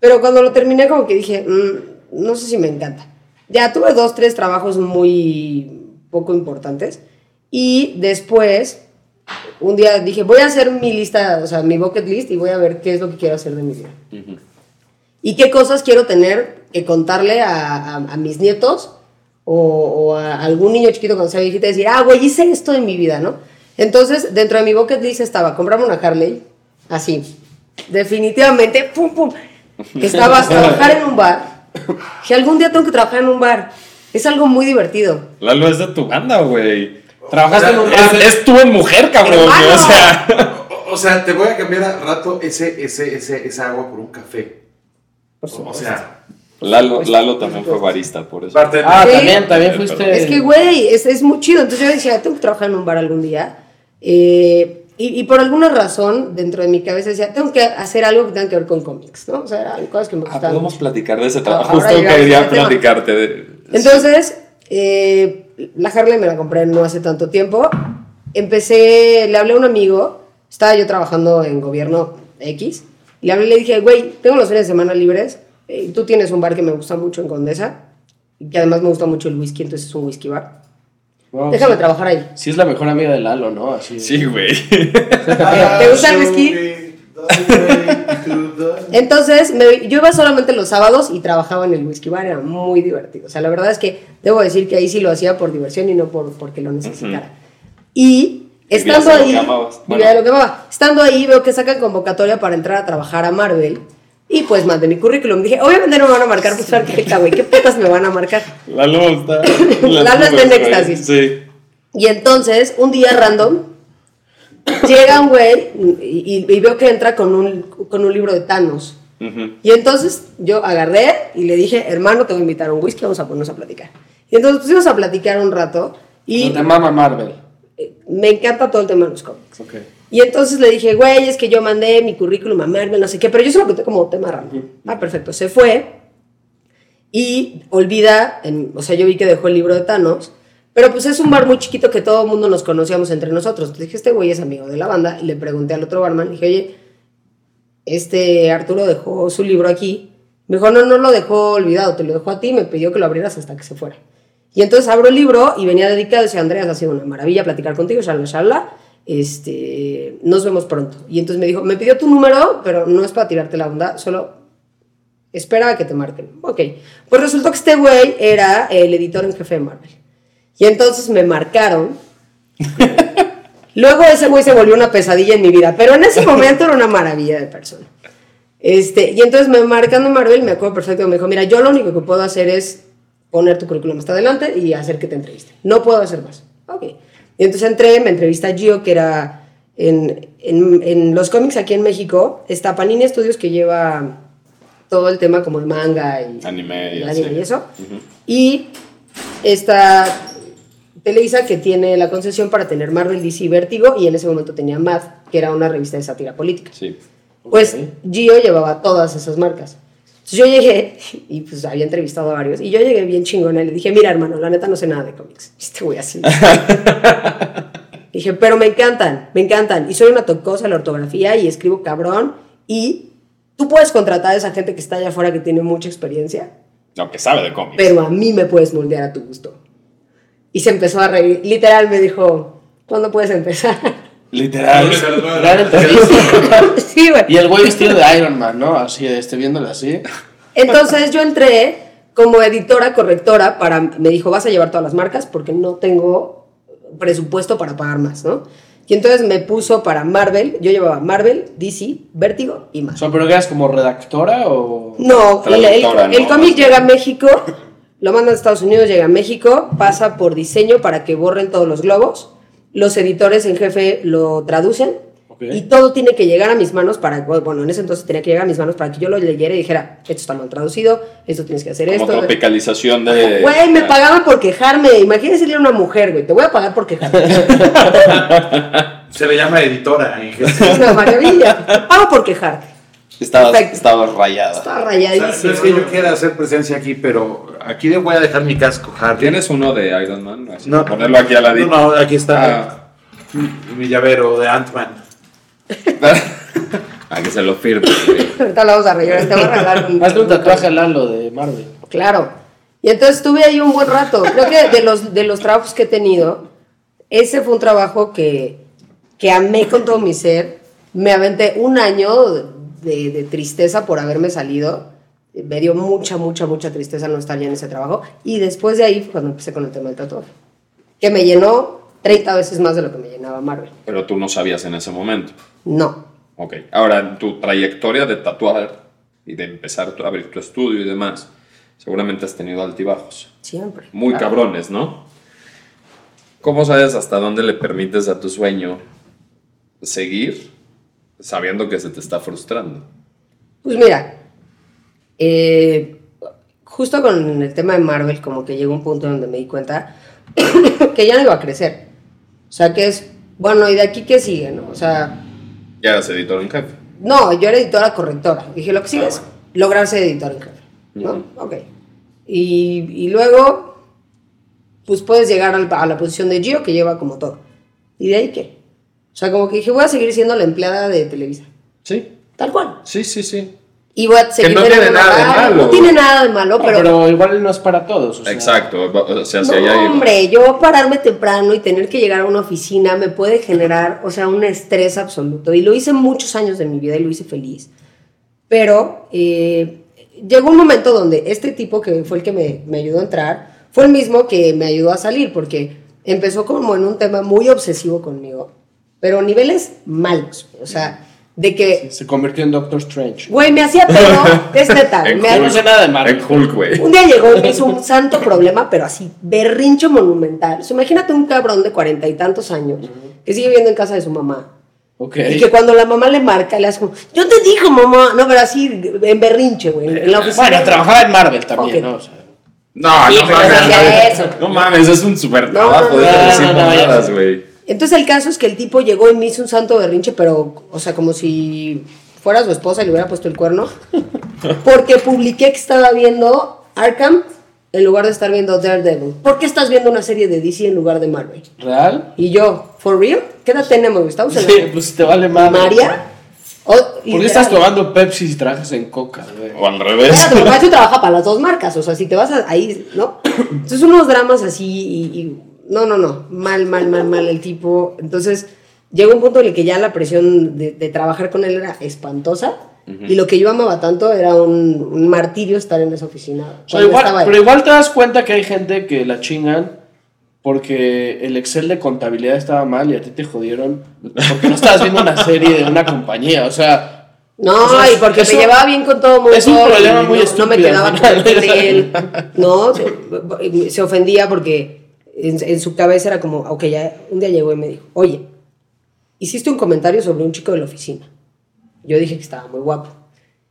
pero cuando lo terminé como que dije, "Mm, no sé si me encanta. Ya tuve dos, tres trabajos muy poco importantes y después un día dije, voy a hacer mi lista, o sea, mi bucket list y voy a ver qué es lo que quiero hacer de mi vida. Ujú. ¿Y qué cosas quiero tener que contarle a, a- a mis nietos o, o a algún niño chiquito cuando sea viejito y decir, ah, güey, hice esto en mi vida, ¿no? Entonces, dentro de mi bucket list estaba comprarme una Harley, así, definitivamente, pum, pum. Estaba *laughs* trabajar en un bar, que algún día tengo que trabajar en un bar. Es algo muy divertido. Lalo es de tu banda, güey. Trabajaste en un Es, es tú en mujer, cabrón. Hermano. O sea. O, o sea, te voy a cambiar a rato ese, ese, ese, esa agua por un café. Por O sea, Lalo, Lalo también fue barista, por eso. parte Ah, Sí. también, también fuiste. Es que, güey, es, es muy chido. Entonces yo decía, tengo que trabajar en un bar algún día. Eh, y, y por alguna razón, dentro de mi cabeza decía, tengo que hacer algo que tenga que ver con cómics, ¿no? O sea, eran cosas que me Ah, gustaban. podemos mucho. platicar de ese trabajo. Ahora Justo quería platicarte de. Entonces, eh, la Harley me la compré no hace tanto tiempo. Empecé, le hablé a un amigo, estaba yo trabajando en gobierno X, y le hablé y le dije, güey, tengo los fines de semana libres, eh, tú tienes un bar que me gusta mucho en Condesa, y que además me gusta mucho el whisky, entonces es un whisky bar. Wow, Déjame sí. trabajar ahí. Sí, es la mejor amiga de Lalo, ¿no? Así. Sí, güey. ¿Te gusta el whisky? Entonces, me- yo iba solamente los sábados y trabajaba en el whisky bar, era muy divertido. O sea, la verdad es que debo decir que ahí sí lo hacía por diversión y no por, porque lo necesitara. Y estando lo ahí, que Bueno. lo que amaba. Estando ahí, veo que sacan convocatoria para entrar a trabajar a Marvel. Y pues mandé mi currículum. Dije, obviamente no me van a marcar, pues arquitecta, güey, ¿qué putas me van a marcar? Lalo está. *coughs* Lalo está en éxtasis. Sí. Y entonces, un día random, llega un güey y, y- y veo que entra con un, con un libro de Thanos. Ujú. Y entonces yo agarré y le dije, hermano, te voy a invitar a un whisky, vamos a ponernos a platicar. Y entonces pusimos a platicar un rato y No te mama Marvel. me encanta todo el tema de los cómics. Ok. Y entonces le dije, güey, es que yo mandé mi currículum a Marvel, no sé qué, pero yo se lo conté como tema raro. Ah, perfecto. Se fue y olvida, en- o sea, yo vi que dejó el libro de Thanos, pero pues es un bar muy chiquito que todo el mundo nos conocíamos entre nosotros. Entonces dije, este güey es amigo de la banda y le pregunté al otro barman, dije, oye, este Arturo dejó su libro aquí. Me dijo, no, no lo dejó olvidado, te lo dejó a ti, me pidió que lo abrieras hasta que se fuera. Y entonces abro el libro y venía dedicado, decía, Andreas, ha sido una maravilla platicar contigo, shalala, shalala, este, nos vemos pronto. Y entonces me dijo, me pidió tu número, pero no es para tirarte la onda, solo espera a que te marquen. Ok, pues resultó que este güey era el editor en jefe de Marvel. Y entonces me marcaron. Luego ese güey se volvió una pesadilla en mi vida, pero en ese momento era una maravilla de persona. Este, y entonces me marcan de Marvel, me acuerdo perfecto, me dijo, mira, yo lo único que puedo hacer es poner tu currículum hasta adelante y hacer que te entreviste. No puedo hacer más. Ok. Y entonces entré, me entrevista Gio, que era en, en, en los cómics aquí en México, está Panini Studios que lleva todo el tema como de manga y Anime y anime y eso. Y está Televisa que tiene la concesión para tener Marvel, DC y Vértigo y en ese momento tenía Mad, que era una revista de sátira política. Sí. Pues Gio llevaba todas esas marcas. Entonces yo llegué *laughs* y pues había entrevistado a varios y yo llegué bien chingona y le dije, mira hermano, la neta no sé nada de cómics. Este güey así. *laughs* dije, pero me encantan, me encantan. Y soy una tocosa en la ortografía y escribo cabrón y tú puedes contratar a esa gente que está allá afuera que tiene mucha experiencia, No, que sabe de cómics. pero a mí me puedes moldear a tu gusto. Y se empezó a reír. Literal me dijo, ¿cuándo puedes empezar? Literal. Sí, güey. y el güey vestido de Iron Man, ¿no? Así, este, viéndole así. Entonces yo entré como editora correctora para, me dijo, vas a llevar todas las marcas porque no tengo presupuesto para pagar más, ¿no? Y entonces me puso para Marvel, yo llevaba Marvel, DC, Vértigo y O más. sea, pero que eras como redactora o. No, el, el- Traductora, el ¿no? cómic llega a México, lo mandan a Estados Unidos, llega a México, pasa por diseño para que borren todos los globos, los editores en jefe lo traducen y todo tiene que llegar a mis manos para, bueno, en ese entonces tenía que llegar a mis manos para que yo lo leyera y dijera, esto está mal traducido, esto tienes que hacer Como esto. tropicalización de. Güey, me pagaban por quejarme. Imagínate decirle a una mujer, güey, te voy a pagar por quejarme. *laughs* Se le llama editora en Es una maravilla. Pago por quejarte. Estabas, estabas rayada. Estaba O sea, rayadísimo. no es que yo quiera hacer presencia aquí, pero aquí voy a dejar mi casco, Harry. ¿Tienes uno de Iron Man? Así, No. Ponerlo aquí a la No, no, aquí está mi, mi llavero de Ant-Man. a *laughs* que se lo firme. Ahorita lo vamos a rayar. Te voy a regalar un, *laughs* Hazle un tatuaje a Lalo de Marvel. Claro. Y entonces estuve ahí un buen rato. Creo que de los, de los trabajos que he tenido, ese fue un trabajo que, que amé con todo mi ser. Me aventé un año de, de tristeza por haberme salido. Me dio mucha, mucha, mucha tristeza no estar ya en ese trabajo. Y después de ahí fue cuando empecé con el tema del tatuaje. Que me llenó 30 veces más de lo que me llenaba Marvel. Pero tú no sabías en ese momento. No. Ok. Ahora, en tu trayectoria de tatuar y de empezar a abrir tu estudio y demás, seguramente has tenido altibajos. Siempre. Muy Claro. cabrones, ¿no? ¿Cómo sabes hasta dónde le permites a tu sueño seguir sabiendo que se te está frustrando? Pues mira, eh, justo con el tema de Marvel, como que llegó un punto donde me di cuenta *coughs* que ya no iba a crecer. O sea, que es, bueno, ¿y de aquí qué sigue? No? O sea, Ya eras editor en jefe. no, yo era editora correctora. Dije, lo que sigue es lograr ser editor en jefe. ¿no? Ok. Y, y luego, pues puedes llegar a la posición de Gio, que lleva como todo. ¿Y de ahí qué? O sea, como que dije, voy a seguir siendo la empleada de Televisa. Sí, Tal cual. sí, sí, sí. Y voy a seguir no teniendo tiene nada de malo. No tiene nada de malo, No, pero, pero, igual no es para todos. o sea, Exacto. O sea, si No, hay hombre, yo pararme temprano y tener que llegar a una oficina me puede generar, o sea, un estrés absoluto. Y lo hice muchos años de mi vida y lo hice feliz. Pero eh, llegó un momento donde este tipo que fue el que me, me ayudó a entrar, fue el mismo que me ayudó a salir, porque empezó como en un tema muy obsesivo conmigo, pero a niveles malos. O sea, de que, Se convirtió en Doctor Strange. güey, me hacía pedo, *laughs* es neta. Me- Yo no sé nada de Marvel. Hulk, güey. un día llegó y me hizo un santo problema, pero así, berrincho monumental. O sea, imagínate un cabrón de cuarenta y tantos años que sigue viviendo en casa de su mamá. Ok. Y que cuando la mamá le marca, le hace como, yo te digo, mamá. No, pero así, en berrinche, güey. En la oficina. Bueno, trabajaba en Marvel también, Ok. ¿no? O sea, No, Sí, no mames. güey. eso. No mames, es un super No, trabajo no, de no, decir no, no, ya mamadas, sé. Entonces el caso es que el tipo llegó y me hizo un santo berrinche, pero, o sea, como si fuera su esposa y le hubiera puesto el cuerno. *laughs* Porque publiqué que estaba viendo Arkham en lugar de estar viendo Daredevil. ¿Por qué estás viendo una serie de DC en lugar de Marvel? ¿Real? Y yo, ¿for real? ¿Qué edad tenemos? güey? ¿Estamos en la Sí, pues te vale más. primaria? O- ¿Por qué estás tomando Pepsi si trabajas en Coca, güey? O al revés. Espérate, tu papá sí trabaja para las dos marcas, o sea, si te vas a- ahí, ¿no? *coughs* Entonces unos dramas así y, y- no, no, no, mal, mal, mal, mal el tipo. Entonces llegó un punto en el que ya la presión de, de trabajar con él era espantosa y lo que yo amaba tanto era un, un martirio estar en esa oficina. O sea, igual- pero igual te das cuenta que hay gente que la chingan porque el Excel de contabilidad estaba mal y a ti te jodieron porque no estabas viendo una serie de una compañía. O sea, No, o sea, y porque eso- me llevaba bien con todo el mundo. es un problema muy no, estúpido No me quedaba con él. *laughs* No, se, se ofendía porque en, en su cabeza era como, ok, ya un día llegó y me dijo, oye, hiciste un comentario sobre un chico de la oficina. Yo dije que estaba muy guapo.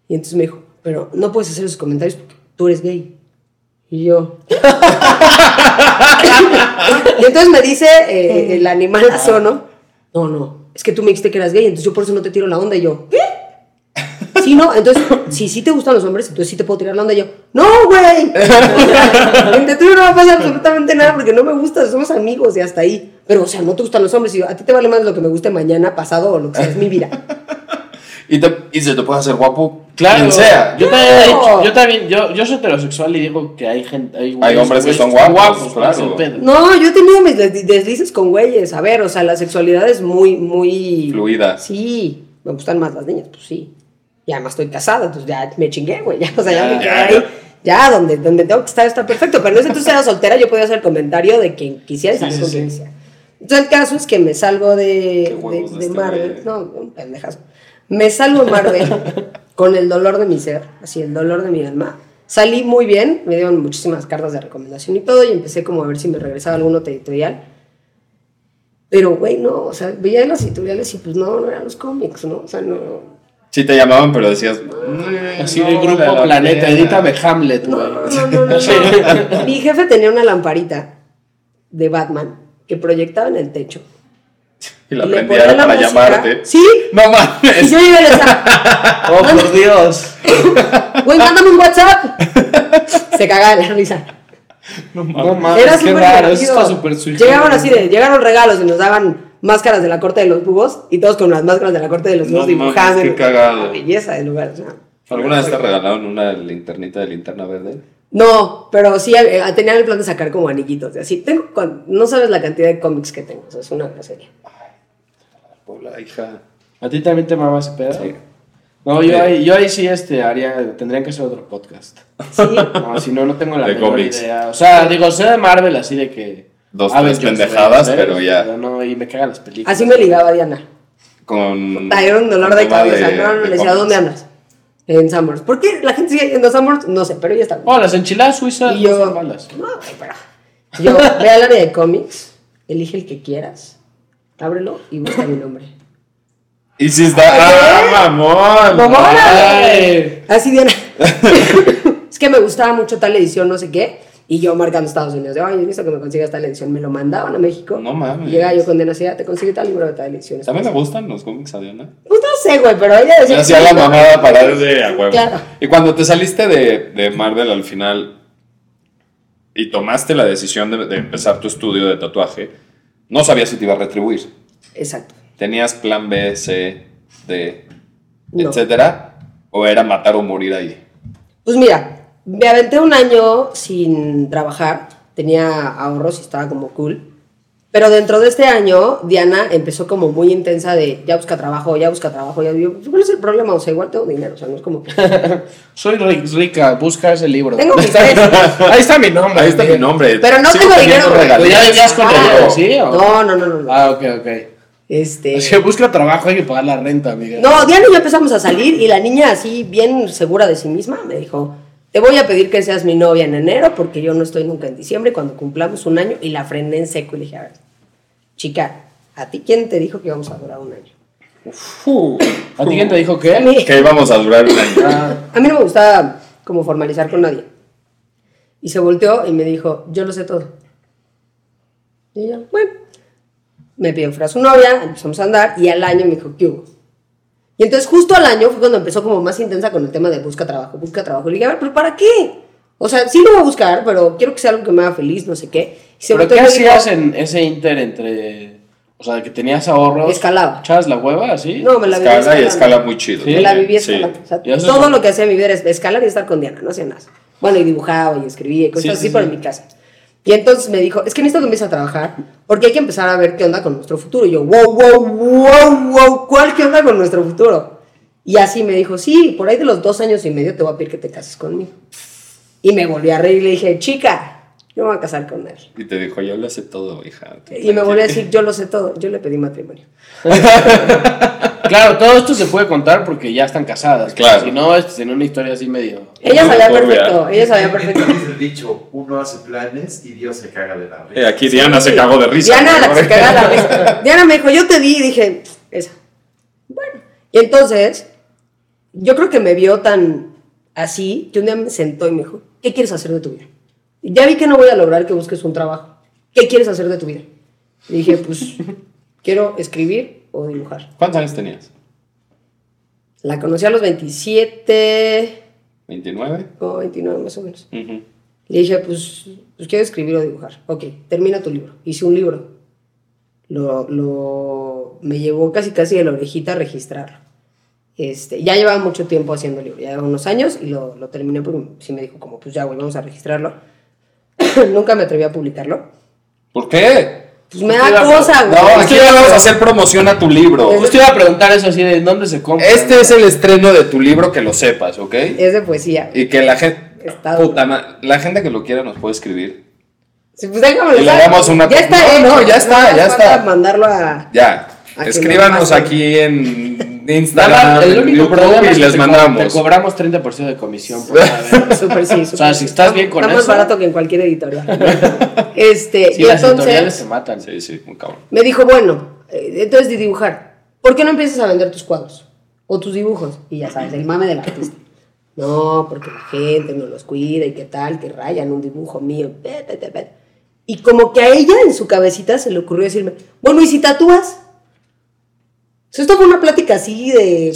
Y entonces me dijo, pero no puedes hacer esos comentarios porque tú eres gay. Y yo. *laughs* y entonces me dice eh, el animalazo, ¿no? No, no, es que tú me dijiste que eras gay, entonces yo por eso no te tiro la onda. Y yo, ¿qué? Sí, no, entonces, *coughs* si sí te gustan los hombres, entonces sí te puedo tirar la onda. Y yo, no, güey. *laughs* Entre tú no va a pasar absolutamente nada porque no me gusta, somos amigos y hasta ahí. Pero, o sea, no te gustan los hombres. Y yo, a ti te vale más lo que me guste mañana, pasado o lo que sea, es mi vida. *laughs* Y, te- y se te puede hacer guapo claro. quien sea. Yo también, dicho- yo también, yo, yo soy heterosexual y digo que hay gente, hay, güeyes- hombres que son guapos, ¿cuál es claro. No, yo he tenido mis des- deslices con güeyes. A ver, o sea, la sexualidad es muy, muy. Fluida. Sí, me gustan más las niñas, pues sí. Y además estoy casada, entonces ya me chingué, güey. Ya, o sea, ya, Ya, me quedé ahí. ya. Donde, donde tengo que estar está perfecto. Pero en ese entonces era soltera, yo podía hacer el comentario de quien quisiera y salir Sí, sí, con quien quisiera. Entonces el caso es que me salgo de, de, este Marvel. No, un pendejazo. Me salgo de Marvel *laughs* con el dolor de mi ser, así, el dolor de mi alma. Salí muy bien, me dieron muchísimas cartas de recomendación y todo, y empecé como a ver si me regresaba algún otro editorial. Pero, güey, no, o sea, veía las editoriales y pues no, no eran los cómics, ¿no? O sea, no. Sí te llamaban, pero decías... "Mm, Así no grupo la Planeta, pena". edítame Hamlet, güey. no, no, no, no. Mi jefe tenía una lamparita de Batman que proyectaba en el techo Y la y la para música. llamarte. Sí. No Y mames. yo iba y decía, *laughs* Oh, por Dios. güey, mándame un WhatsApp. Se cagaba de la risa. No mames. Era qué súper raro. Eso está súper. Llegaban así de, llegaron regalos y nos daban máscaras de la corte de los búhos y todos con las máscaras de la corte de los No búhos qué cagado. La belleza del lugar. ¿Alguna vez te regalaron una linternita de linterna verde? No, pero sí eh, tenían el plan de sacar como anillitos. de Así, tengo, con- no sabes la cantidad de cómics que tengo. o sea, es una grosería. Hola, hija. ¿A ti también te mama ese pedo? Sí. No, yo ahí, yo ahí sí este, haría, tendrían que hacer otro podcast. Sí. No, si no, no tengo la De menor cómics. idea. O sea, digo, sé de Marvel así de que... Dos, Avengers, tres pendejadas, pero ya. No, y me cagan las películas. Así me ligaba Diana. Con. Era un dolor de cabeza. no, no, de le decía. ¿dónde andas? En Summers. ¿Por qué la gente sigue yendo a Summers? No sé, pero ella está. Oh, las enchiladas suizas Y no yo, malas. no, pero. Yo, ve al área de cómics, elige el que quieras, ábrelo y busca mi nombre. Y si está. ¡Ah, mamón! ¡Mamona! Ay. Así Diana. *laughs* es que me gustaba mucho tal edición, no sé qué. Y yo marcando Estados Unidos, de, oye, visto que me consigas tal edición, me lo mandaban a México. No mames. Y llegaba yo con "Ah, te consigue tal libro de tal edición. ¿También le gustan los cómics a Diana? Pues no sé, güey, pero ella decía. hacía "Sí, la no". mamada para de a huevo. Claro. Y cuando te saliste de, de Marvel al final y tomaste la decisión de, de empezar tu estudio de tatuaje, no sabías si te iba a retribuir. Exacto. ¿Tenías plan B, C, D, No. etcétera? ¿O era matar o morir ahí? Pues mira, me aventé un año sin trabajar, tenía ahorros y estaba como cool. Pero dentro de este año, Diana empezó como muy intensa de ya busca trabajo, ya busca trabajo. Ya digo, ¿cuál es el problema? O sea, igual tengo dinero, o sea, no es como que. *laughs* Soy ri- rica, busca ese libro. Tengo mis *laughs* tres. Ahí está mi nombre. Ahí está mi nombre. Pero no Sigo tengo dinero. regalías. ¿Ya vivías con Ah, ella, sí, o? No, no, no, no. no. Ah, ok, ok. Este. Si busca trabajo hay que pagar la renta, amiga. No, Diana y yo empezamos a salir y la niña así bien segura de sí misma me dijo, te voy a pedir que seas mi novia en enero porque yo no estoy nunca en diciembre cuando cumplamos un año y la frené en seco y le dije, a ver, chica, ¿a ti quién te dijo que íbamos a durar un año? Uh, ¿A ti quién te dijo A qué? mí, Que íbamos a durar un año. Ah, a mí no me gustaba como formalizar con nadie. Y se volteó y me dijo, yo lo sé todo. Y yo, bueno, me pidió fuera su novia, empezamos a andar y al año me dijo, ¿qué hubo? Y entonces justo al año fue cuando empezó como más intensa con el tema de busca trabajo, busca trabajo. Le dije, a ver, ¿pero para qué? O sea, sí lo voy a buscar, pero quiero que sea algo que me haga feliz, no sé qué. Y se ¿Pero qué y dijo, hacías en ese inter entre... O sea, que tenías ahorros? Escalaba. ¿Echabas la hueva así? No, me la viví Escala y escala muy chido. Sí. Me la viví sí. escalando. O sea, Y eso todo es- lo que hacía en mi vida era escalar y estar con Diana, no hacía nada. Bueno, y dibujaba y escribía y cosas Sí, así sí, por sí. mi casa. Y entonces me dijo, es que necesito que empieces a trabajar porque hay que empezar a ver qué onda con nuestro futuro. Y yo, wow, wow, wow, wow, ¿cuál qué onda con nuestro futuro? Y así me dijo, sí, por ahí de los dos años y medio te voy a pedir que te cases conmigo. Y me volví a reír y le dije, chica, yo me voy a casar con él. Y te dijo, yo lo sé todo, hija. Y me volvió a decir, yo lo sé todo, yo le pedí matrimonio. *laughs* Claro, todo esto se puede contar porque ya están casadas. Claro. Si no, es en una historia así medio... Ella sabía perfecto, ella sabía perfecto. Dice el dicho, uno hace planes y Dios se caga de la risa. Eh, aquí Diana se cagó de risa. Diana, la se caga la risa. Diana me dijo, yo te vi y dije, esa. Bueno, y entonces, yo creo que me vio tan así que un día me sentó y me dijo, ¿qué quieres hacer de tu vida? Ya vi que no voy a lograr que busques un trabajo. ¿Qué quieres hacer de tu vida? Y dije, pues, quiero escribir o dibujar. ¿Cuántos años tenías? La conocí a los 27 ¿29? o 29 más o menos. Ujú. Le dije, pues, pues quiero escribir o dibujar. Ok, termina tu libro. Hice un libro. Lo, lo, me llevó casi casi de la orejita a registrarlo. Este, ya llevaba mucho tiempo haciendo el libro, ya llevaba unos años y lo, lo terminé porque sí me dijo como, pues ya, güey, vamos a registrarlo. *coughs* Nunca me atreví a publicarlo. ¿Por qué? Pues me da cosa, güey. No, aquí le vamos a hacer promoción a tu libro. Justo iba a preguntar eso así de ¿dónde se compra? Este es el estreno de tu libro, que lo sepas, ¿ok? Es de poesía. Y que la gente... Está- Puta ma- la gente que lo quiera nos puede escribir. Sí, pues déjame Y le damos una- Ya está No, no, ya está, ya está. mandarlo a... Ya. Escríbanos aquí en Nada, Instagram, el en único problema es y que les te co- mandamos. Te cobramos 30% de comisión por. *laughs* Súper sí, súper sea, si estás bien con Está más eso- barato que en cualquier editorial. *laughs* este, Sí, y las editoriales entonces se matan. Sí, sí, muy cabrón. me dijo, bueno, eh, entonces de dibujar, ¿por qué no empiezas a vender tus cuadros? O tus dibujos. Y ya sabes, el mame del artista. No, porque la gente no los cuida y qué tal, que rayan un dibujo mío. Y como que a ella en su cabecita se le ocurrió decirme, bueno, ¿y si tatúas? Sea, esto fue una plática así de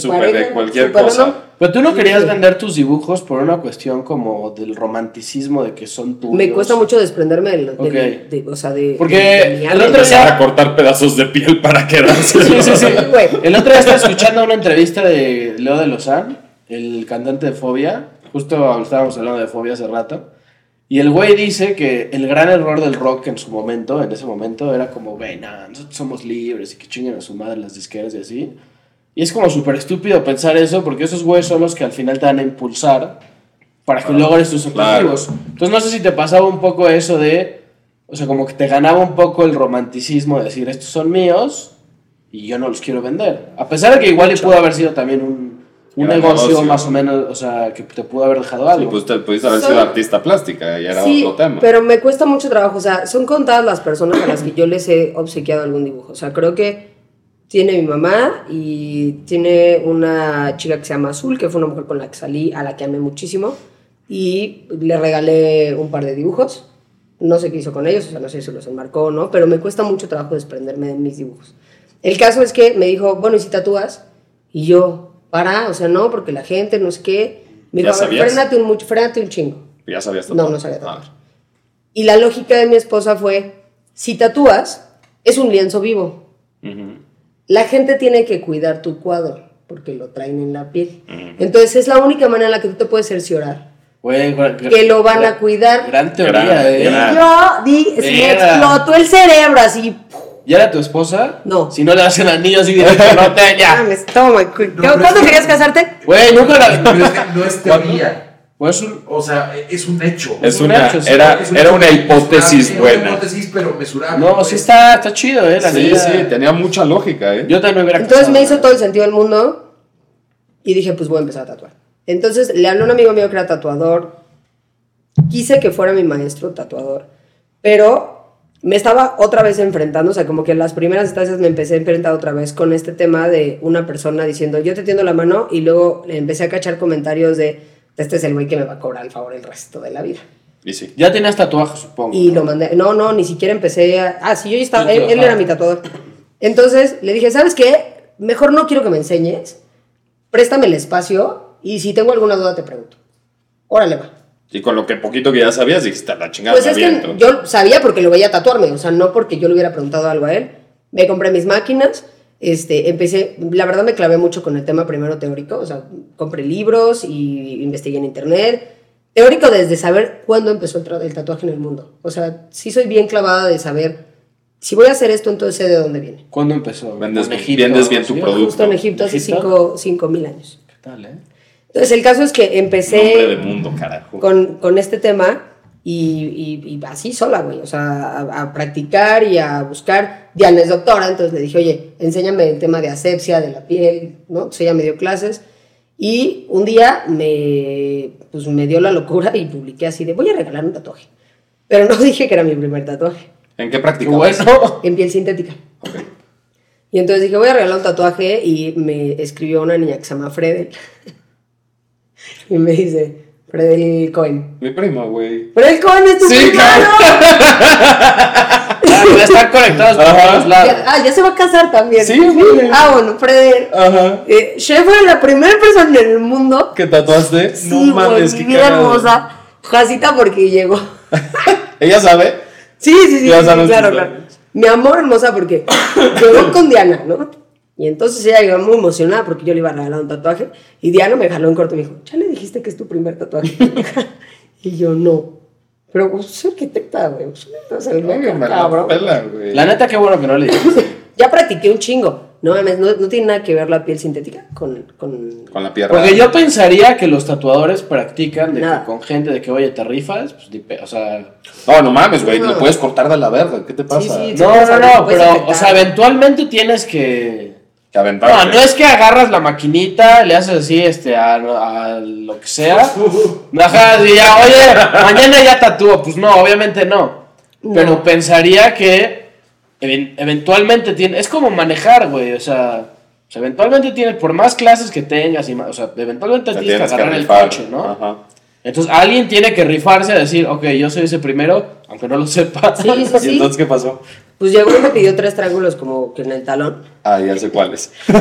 cualquier cosa. random. Pero tú no querías vender tus dibujos por una cuestión como del romanticismo de que son tuyos. Me cuesta mucho desprenderme del, del- de, o sea, de, Porque de mi el otro Empezar día- a cortar pedazos de piel para quedarse. Sí, sí, sí. El otro día estaba escuchando una entrevista de Leo de Lozán, el cantante de Fobia. Justo estábamos hablando de Fobia hace rato. Y el güey dice que el gran error del rock en su momento, en ese momento, era como, nah, nosotros somos libres y que chinguen a su madre las disqueras y así. Y es como súper estúpido pensar eso porque esos güeyes son los que al final te van a impulsar para que logres tus claro. objetivos. Entonces no sé si te pasaba un poco eso de, o sea, como que te ganaba un poco el romanticismo de decir, estos son míos y yo no los quiero vender. A pesar de que igual y pudo haber sido también un, un negocio, negocio. más o menos, o sea, que te pudo haber dejado Sí, algo. pues te pudiste haber sido artista plástica y era Sí, otro tema. pero me cuesta mucho trabajo. O sea, son contadas las personas a las que yo les he obsequiado algún dibujo. O sea, creo que tiene mi mamá y tiene una chica que se llama Azul, que fue una mujer con la que salí, a la que amé muchísimo. Y le regalé un par de dibujos. No sé qué hizo con ellos, o sea, no sé si los enmarcó o no, pero me cuesta mucho trabajo desprenderme de mis dibujos. El caso es que me dijo, bueno, ¿y si tatúas? Y yo, para, o sea, no, porque la gente, no sé qué. Me ¿Ya dijo, frénate un, mucho, frénate un chingo. Ya sabías No, tatuar. no sabía tatuar. Ah. Y la lógica de mi esposa fue, si tatúas, es un lienzo vivo. La gente tiene que cuidar tu cuadro, porque lo traen en la piel. Entonces es la única manera en la que tú te puedes cerciorar. Gra- Que lo van gran- a cuidar. Gran teoría, Gran- eh. gran- Yo di, se me explotó el cerebro así. ¿Ya era tu esposa? No. Si no le hacen anillos y directo, no te *laughs* ya. Mames, toma, es ¿Cuándo que- querías casarte? Güey, nunca Pero la. es que no es *laughs* teoría. Pues un. O sea, es un hecho. Es un una, hecho, sí. era, Es un era hecho una hipótesis buena. Una hipótesis, pero mesurable. No, pues. sí está, está chido, eh. La Sí, sí, tenía mucha lógica, ¿eh? Yo también me hubiera Entonces casado, me hizo todo el sentido del mundo y dije, pues voy a empezar a tatuar. Entonces le hablé a un amigo mío que era tatuador. Quise que fuera mi maestro tatuador, pero me estaba otra vez enfrentando, o sea, como que en las primeras instancias me empecé a enfrentar otra vez con este tema de una persona diciendo, yo te tiendo la mano, y luego le empecé a cachar comentarios de, este es el güey que me va a cobrar el favor el resto de la vida. Y sí. Ya tenías tatuajes, supongo. Y lo mandé. No, no, ni siquiera empecé a. Ah, sí, yo ya estaba. Él, él era mi tatuador. Entonces le dije, ¿sabes qué? Mejor no quiero que me enseñes. Préstame el espacio y si tengo alguna duda te pregunto. Órale, va. Y con lo que poquito que ya sabías, dijiste, "A la chingada, Pues es que aviento". yo sabía porque lo veía tatuarme, o sea, no porque yo le hubiera preguntado algo a él. Me compré mis máquinas, este, empecé, la verdad me clavé mucho con el tema primero teórico, o sea, compré libros y investigué en internet. Teórico desde saber cuándo empezó el, el tatuaje en el mundo. O sea, sí soy bien clavada de saber, si voy a hacer esto, entonces sé de dónde viene. ¿Cuándo empezó? Vendes ¿Con bien- Egipto, vendes bien tu producto. Justo en Egipto hace ¿Egipto? 5 mil años. ¿Qué tal, eh? Entonces el caso es que empecé... De mundo, carajo. con, con este tema y, y- y así sola, güey, o sea, a, a practicar y a buscar. Diana es doctora, entonces le dije, oye, enséñame el tema de asepsia, de la piel, ¿no? Entonces ella me dio clases y un día me, pues, me dio la locura y publiqué así de, voy a regalar un tatuaje. Pero no *laughs* dije que era mi primer tatuaje, ¿En qué practicabas? bueno. *laughs* en piel sintética. Ok. Y entonces dije, voy a regalar un tatuaje y me escribió una niña que se llama Fredel. Y me dice, Fredel Cohen. Mi prima, güey. Fredel Cohen es tu Sí, prima, claro. *laughs* Ah, ya están conectados por todos lados. Ya- ah, ya se va a casar también. Sí, güey. *laughs* Ah, bueno, Fredel. Ajá. Eh, She fue la primera persona en el mundo. ¿Qué tatuaste? *laughs* Sí, no mames, qué mi vida hermosa. Jacita porque llegó. Ella sabe. Sí, sí, sí, Ya sí, sabes claro, claro. Mi amor hermosa porque llegó con Diana, ¿no? Y entonces ella llegó muy emocionada porque yo le iba a regalar un tatuaje. Y Diana me jaló en corto y me dijo, ¿ya le dijiste que es tu primer tatuaje? *laughs* y yo, no. Pero pues, soy arquitecta, güey. pues, o sea, el Ay, me la cabrón. pela, güey. La neta, qué bueno que no le dijiste. *laughs* Ya practiqué un chingo. No mames, no, no tiene nada que ver la piel sintética con... con... Con la pierna. Porque yo pensaría que los tatuadores practican de que Nada. con gente de que, oye, te rifas, pues, o sea... No, no mames, güey. No. Lo puedes cortar de la verga. ¿Qué te pasa? sí. No, no, no, pero, afectar. o sea, eventualmente tienes que... Que aventarte. No, no es que agarras la maquinita, le haces así, este, a, a lo que sea. *laughs* Ajá, y ya, oye, mañana ya tatúo. Pues no, obviamente no. Pero pensaría que even- eventualmente tiene. Es como manejar, güey. O sea, sea, eventualmente tienes, por más clases que tengas, y más, o sea, eventualmente Te tienes que agarrar el coche, ¿no? Ajá. Entonces alguien tiene que rifarse a decir, ok, yo soy ese primero, aunque no lo sepa. Sí, sí, *laughs* ¿Y sí. entonces qué pasó? Pues llegó y me pidió tres triángulos como que en el talón. Ah, ya sé cuáles. *laughs*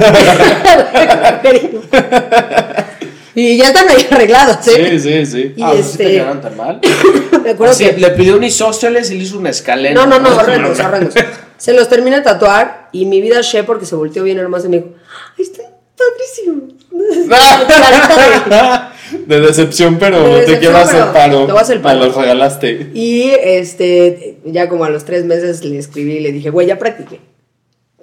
y ya están ahí arreglados, ¿eh? Sí, sí, sí. Y Ah, pues sí te este- quedaron tan mal. *laughs* Me acuerdo Así, que... le pidió un isósceles y le hizo una escalera. No, no, no, horrendos, horrendos. Se los terminé de tatuar y mi vida she porque se volteó bien hermoso y me dijo, ¡ay, está padrísimo! De decepción, pero De te decepción, quiero hacer paro. te voy a hacer paro. Me los regalaste. Y este, ya como a los tres meses le escribí y le dije, güey, ya practiqué.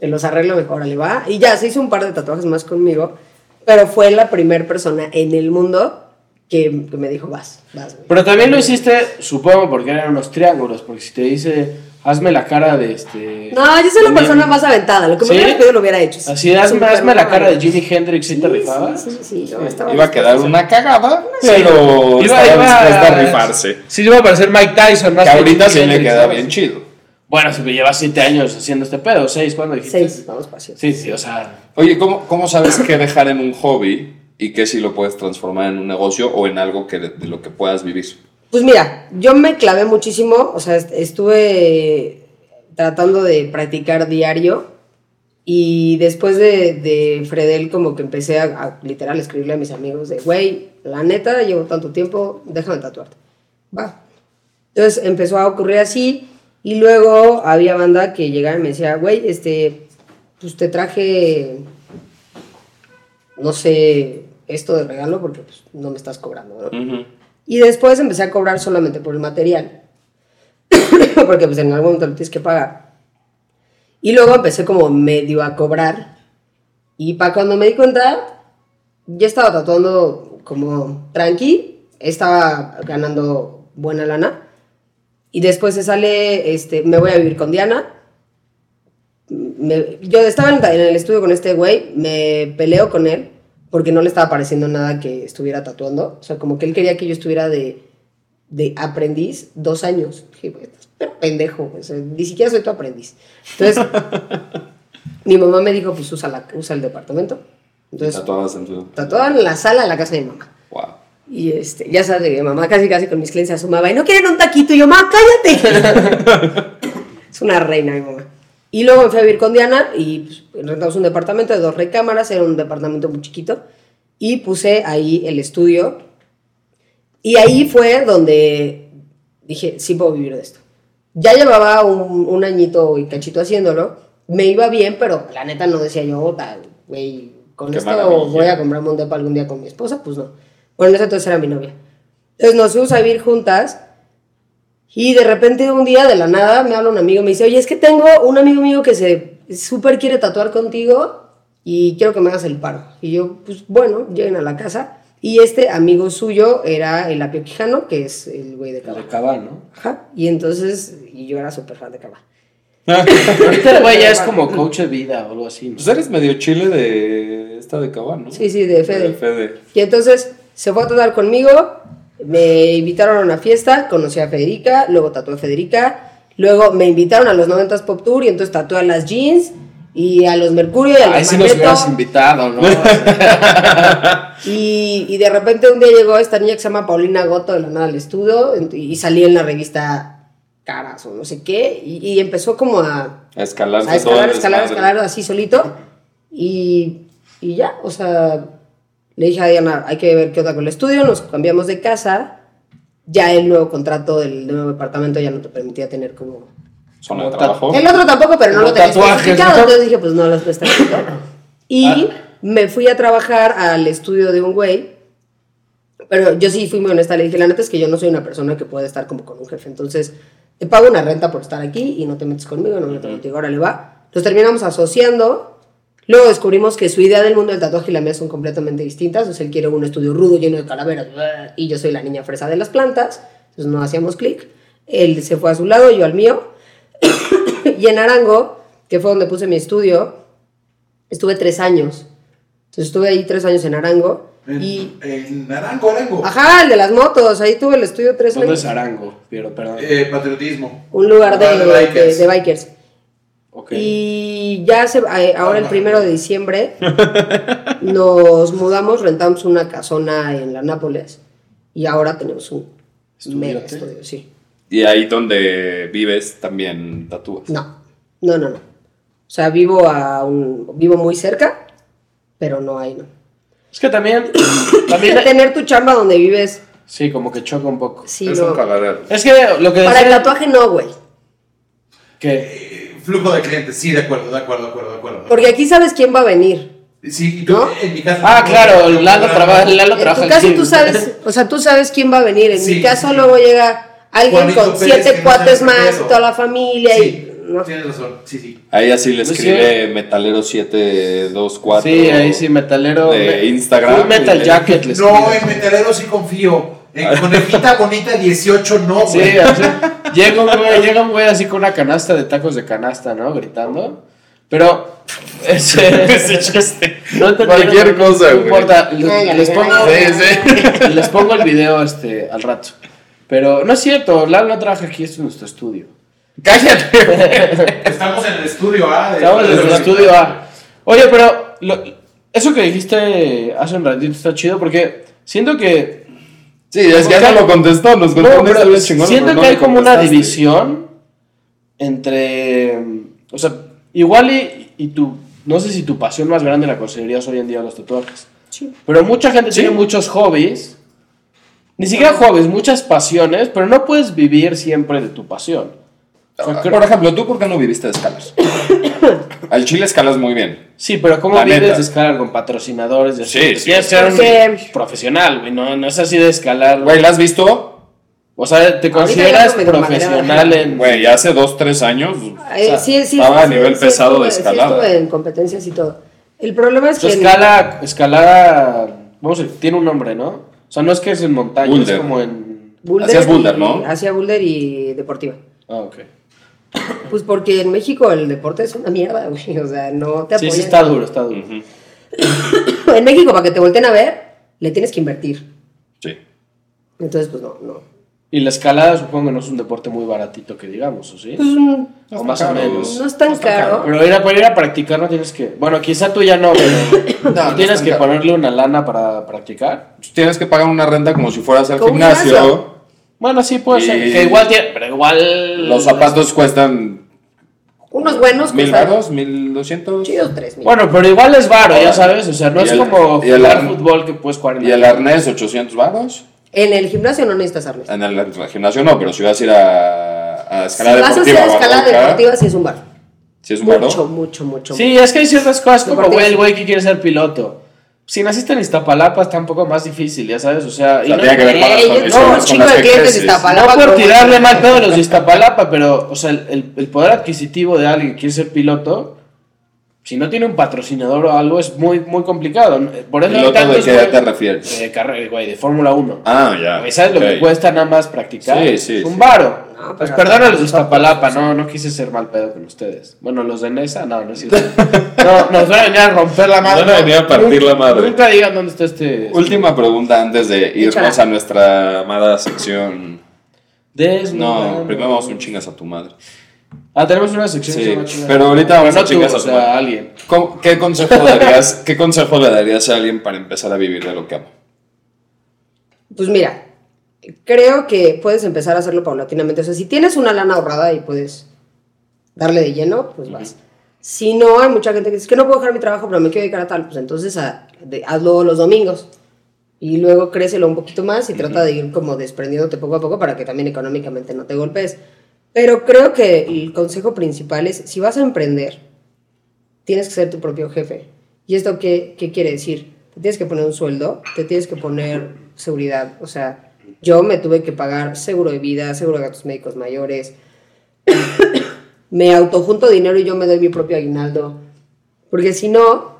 Te los arreglo mejor, le va. Y ya se hizo un par de tatuajes más conmigo, pero fue la primera persona en el mundo que, que me dijo, vas, vas, güey. Pero también lo hiciste, supongo, porque eran unos triángulos. Porque si te dice, hazme la cara de este. No, yo soy la de- persona más aventada. Lo que me ¿Sí? hubieras pedido lo hubiera hecho. Así, hazme, hazme la cara de Jimi Hendrix y te Sí, rifabas. Sí, sí, sí, Iba a quedar una cagada, Sí. pero Iba- estaba iba- dispuesta a rifarse. Sí, iba a parecer Mike Tyson. más Que que ahorita sí le queda bien chido. Bueno, si me llevas siete años haciendo este pedo, seis, ¿cuándo dijiste? Seis, vamos pacientes. Sí, sí, o sea. Oye, ¿cómo, ¿cómo sabes qué dejar en un hobby y qué si lo puedes transformar en un negocio o en algo que de lo que puedas vivir? Pues mira, yo me clavé muchísimo, o sea, est- estuve tratando de practicar diario y después de, de Fredel como que empecé a, a literal escribirle a mis amigos de, güey, la neta, llevo tanto tiempo, déjame tatuarte. Va. Entonces empezó a ocurrir así y luego había banda que llegaba y me decía, güey, este, pues te traje, no sé, esto de regalo porque pues, no me estás cobrando, ¿no? Y después empecé a cobrar solamente por el material. *coughs* Porque pues en algún momento lo tienes que pagar. Y luego empecé como medio a cobrar. Y para cuando me di cuenta, ya estaba tatuando como tranqui. Estaba ganando buena lana. Y después se sale, este, me voy a vivir con Diana. Yo estaba en, en el estudio con este güey, me peleo con él porque no le estaba pareciendo nada que estuviera tatuando. O sea, como que él quería que yo estuviera de, de aprendiz dos años. Dije, pero pendejo, o sea, ni siquiera soy tu aprendiz. Entonces, *laughs* mi mamá me dijo, pues usa, la, usa el departamento. Entonces, Tatuadas en tu. tatuaba en la sala de la casa de mi mamá. Wow. Y este, ya sabes, mi mamá casi casi con mis clientes asomaba y no quieren un taquito. Y yo, mamá, cállate. *laughs* es una reina mi mamá. Y luego me fui a vivir con Diana y pues, rentamos un departamento de dos recámaras, era un departamento muy chiquito. Y puse ahí el estudio. Y ahí fue donde dije, sí puedo vivir de esto. Ya llevaba un, un añito y cachito haciéndolo. Me iba bien, pero la neta no decía yo, "Ta, güey, con Qué esto voy a comprarme un depa algún día con mi esposa. Pues no. Bueno, en ese entonces era mi novia. Entonces nos fuimos a vivir juntas. Y de repente un día de la nada me habla un amigo y me dice, oye, es que tengo un amigo mío que se súper quiere tatuar contigo y quiero que me hagas el paro. Y yo, pues bueno, lleguen a la casa. Y este amigo suyo era el Apio Quijano, que es el güey de Cava. De Cabal, ¿no? Ajá. Y entonces, y yo era súper fan de Cava. Ahorita el güey ya es como coach de vida o algo así. ¿no? Pues eres medio chile de esta de Cabán, ¿no? Sí, sí, de Fede. De Fede. Y entonces se fue a tatuar conmigo, me invitaron a una fiesta, conocí a Federica, luego tatué a Federica, luego me invitaron a los 90s Pop Tour y entonces tatué a las jeans y a los Mercurio y a Ahí los sí nos hubieras invitado, ¿no? *laughs* Y, y de repente un día llegó esta niña que se llama Paulina Goto de la nada al estudio y salí en la revista Caras o no sé qué y, y empezó como a, A escalar, a escalar, escalar, escalar así solito. Y, y ya, o sea, le dije a Diana, hay que ver qué onda con el estudio, nos cambiamos de casa. Ya el nuevo contrato del nuevo departamento ya no te permitía tener como... Zona de trabajo. El otro tampoco, pero no lo tenía tatuajes, especificado, ¿no? entonces dije, pues no está especificado. *coughs* Y me fui a trabajar al estudio de un güey, pero yo sí fui muy honesta, le dije, la neta es que yo no soy una persona que puede estar como con un jefe, entonces te pago una renta por estar aquí y no te metes conmigo, no me meto contigo, ahora le va. Nos terminamos asociando, luego descubrimos que su idea del mundo del tatuaje y la mía son completamente distintas, o sea, él quiere un estudio rudo lleno de calaveras, y yo soy la niña fresa de las plantas, entonces no hacíamos clic, él se fue a su lado, yo al mío, *coughs* y en Arango, que fue donde puse mi estudio, estuve tres años. Entonces estuve ahí tres años en Arango. En, Y. en Arango, Arango. Ajá, el de las motos. Ahí tuve el estudio tres ¿Dónde años. es Arango? Pero, perdón. Eh, patriotismo. Un lugar de, de bikers. de- de bikers. Y ya se, eh, ahora el primero de diciembre *laughs* nos mudamos, rentamos una casona en la Nápoles. y ahora tenemos un mega estudio, sí. Y ahí donde vives también tatúas. No, no, no, no. O sea, vivo a un, vivo muy cerca, pero no hay, no. Es que también, *coughs* también Tener tu chamba donde vives, sí, como que choca un poco. sí, es no. un cagadero. Es que lo que Para el tatuaje no, güey. que Flujo de clientes, sí, de acuerdo, de acuerdo, de acuerdo, de acuerdo. Porque aquí sabes quién va a venir. Sí, y tú, ¿No? en mi caso. Ah, claro, Lalo trabaja, Lalo En trabaja tu caso tú sabes, *laughs* o sea, tú sabes quién va a venir. En Sí, mi caso sí. luego llega alguien Juanito con Pérez, siete no cuates más, pedo. toda la familia Sí, y... ¿no? tienes razón, sí, sí. Ahí así le escribe Metalero 724. Sí, ahí sí, metalero. De Instagram. Metal Y le- Jacket les No, en metalero sí confío. En conejita bonita 18 no, Sí, güey. así, llega un güey, *laughs* llega un güey así con una canasta de tacos de canasta, ¿no? Gritando. Pero *laughs* ese, *laughs* Ese chiste. no Cualquier no- cosa, no importa, les, les pongo, ay, Sí, les pongo el video este al rato. Pero no es cierto, Lalo no trabaja aquí, esto es nuestro estudio. Cállate. Estamos en el estudio A. de- Estamos en de- el estudio A. Oye, pero lo- eso que dijiste hace un ratito está chido porque siento que Sí, es que ya no lo contestó. Nos contó No, una siento pero no que hay como una división entre. O sea, igual y, y tu. No sé si tu pasión más grande la considerarías hoy en día los tatuajes. Sí. Pero mucha gente Sí. tiene muchos hobbies. Ni siquiera hobbies, muchas pasiones, pero no puedes vivir siempre de tu pasión. O sea, creo- Por ejemplo, ¿tú por qué no viviste de escalas? Al chile escalas muy bien. sí, pero ¿cómo La vives neta. de escalar con patrocinadores? así? Sí, sí, Tienes sí. que ser un profesional, güey. No, no es así de escalar. Güey, ¿la has visto? O sea, te consideras profesional en. Güey, hace dos, tres años. Eh, o sea, sí, sí, estaba sí, a nivel sí, pesado estuve- de sí escalada. estuve en competencias y todo. El problema es que... escala, escalada, vamos a decir, tiene un nombre, ¿no? O sea, no es que es en montaña, Boulder. es como en... Boulder Hacías boulder, y- ¿no? Hacía boulder y deportiva. Ah, ok. Pues porque en México el deporte es una mierda, güey. O sea, no te Sí, apoyan. sí, está duro, está duro. *coughs* En México, para que te volteen a ver, le tienes que invertir. Sí. Entonces, pues no, no. Y la escalada supongo que no es un deporte muy baratito que digamos, ¿o sí? Pues, o más caro. o menos. no es tan caro. Pero ir a, para ir a practicar no tienes que... Bueno, quizá tú ya no, pero *coughs* No, no tienes que caro. ponerle una lana para practicar. Tienes que pagar una renta como si fueras al gimnasio. Bueno, sí puede Y- ser. Que igual tiene... Pero igual... Los zapatos cuestan Unos buenos mil varos, mil doscientos. chidos tres mil. Bueno, pero igual es varo, ya sabes. O sea, no es el- como y el jugar arn- fútbol que puedes jugar en Y la el arnés, 800 varos. En el gimnasio no necesitas arnés. En el, en el gimnasio no, pero si vas a ir a, a Si escalada vas a deportiva. hacer o a escalada roca, deportiva, sí es un bar. ¿sí es un varo? Mucho, mucho, mucho. Sí, es que hay ciertas cosas como, güey, el güey que quiere ser piloto. Si naciste en Iztapalapa está un poco más difícil, ya sabes, o sea... O y sea, no, tiene que ver las un de clientes de. Iztapalapa. no por tirarle mal pedo a los de *laughs* Iztapalapa, pero, o sea, el, el poder adquisitivo de alguien que quiere ser piloto, si no tiene un patrocinador o algo, es muy, muy complicado. Por eso hay ¿Piloto de tantos, qué güey, te refieres? De carrera, güey, de Fórmula 1. Ah, ya. Güey, ¿Sabes lo que cuesta nada más practicar? Sí, sí, Es un sí. varo. No, pues perdón a los de Iztapalapa, no, no quise ser mal pedo con ustedes. Bueno, los de Nesa, no, no es cierto. *laughs* No, nos van a venir a romper la madre. Nos van a venir a partir Nunca- la madre. Nunca digan dónde está este... Última pregunta antes de irnos a nuestra amada sección. Desnudando. No, primero vamos un chingas a tu madre. Ah, tenemos una sección Sí, que se pero ahorita vamos Pero a chingas a alguien. ¿Cómo- ¿Qué consejo, darías, ¿Qué consejo le darías a alguien para empezar a vivir de lo que ama? Pues mira, creo que puedes empezar a hacerlo paulatinamente. O sea, si tienes una lana ahorrada y puedes darle de lleno, pues vas. Si no, hay mucha gente que dice "Es que no puedo dejar mi trabajo, pero me quiero dedicar a tal, pues entonces a- de- hazlo los domingos. Y luego crécelo un poquito más y trata de ir como desprendiéndote poco a poco para que también económicamente no te golpees. Pero creo que el consejo principal es, si vas a emprender, tienes que ser tu propio jefe. ¿Y esto qué, qué quiere decir? Te tienes que poner un sueldo, te tienes que poner seguridad. O sea, yo me tuve que pagar seguro de vida, seguro de gastos médicos mayores. *coughs* me autojunto dinero y yo me doy mi propio aguinaldo. Porque si no,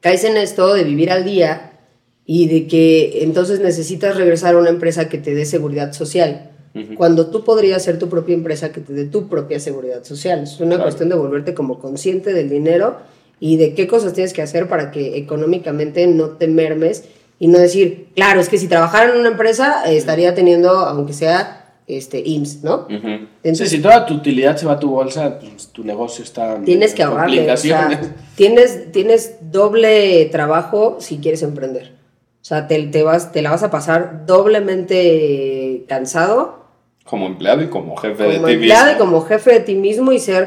caes en esto de vivir al día y de que entonces necesitas regresar a una empresa que te dé seguridad social. Cuando tú podrías ser tu propia empresa que te dé tu propia seguridad social. Es una Claro. cuestión de volverte como consciente del dinero y de qué cosas tienes que hacer para que económicamente no te mermes y no decir, claro, es que si trabajara en una empresa eh, estaría teniendo, aunque sea este, IMSS, ¿no? Ujú. Sí, Entonces, si toda tu utilidad se va a tu bolsa, pues tu negocio está en tienes que ahorrarle. o sea, tienes, tienes doble trabajo si quieres emprender. O sea, te, te, vas, te la vas a pasar doblemente cansado Como empleado y como jefe como de ti empleado y mismo. como jefe de ti mismo y ser,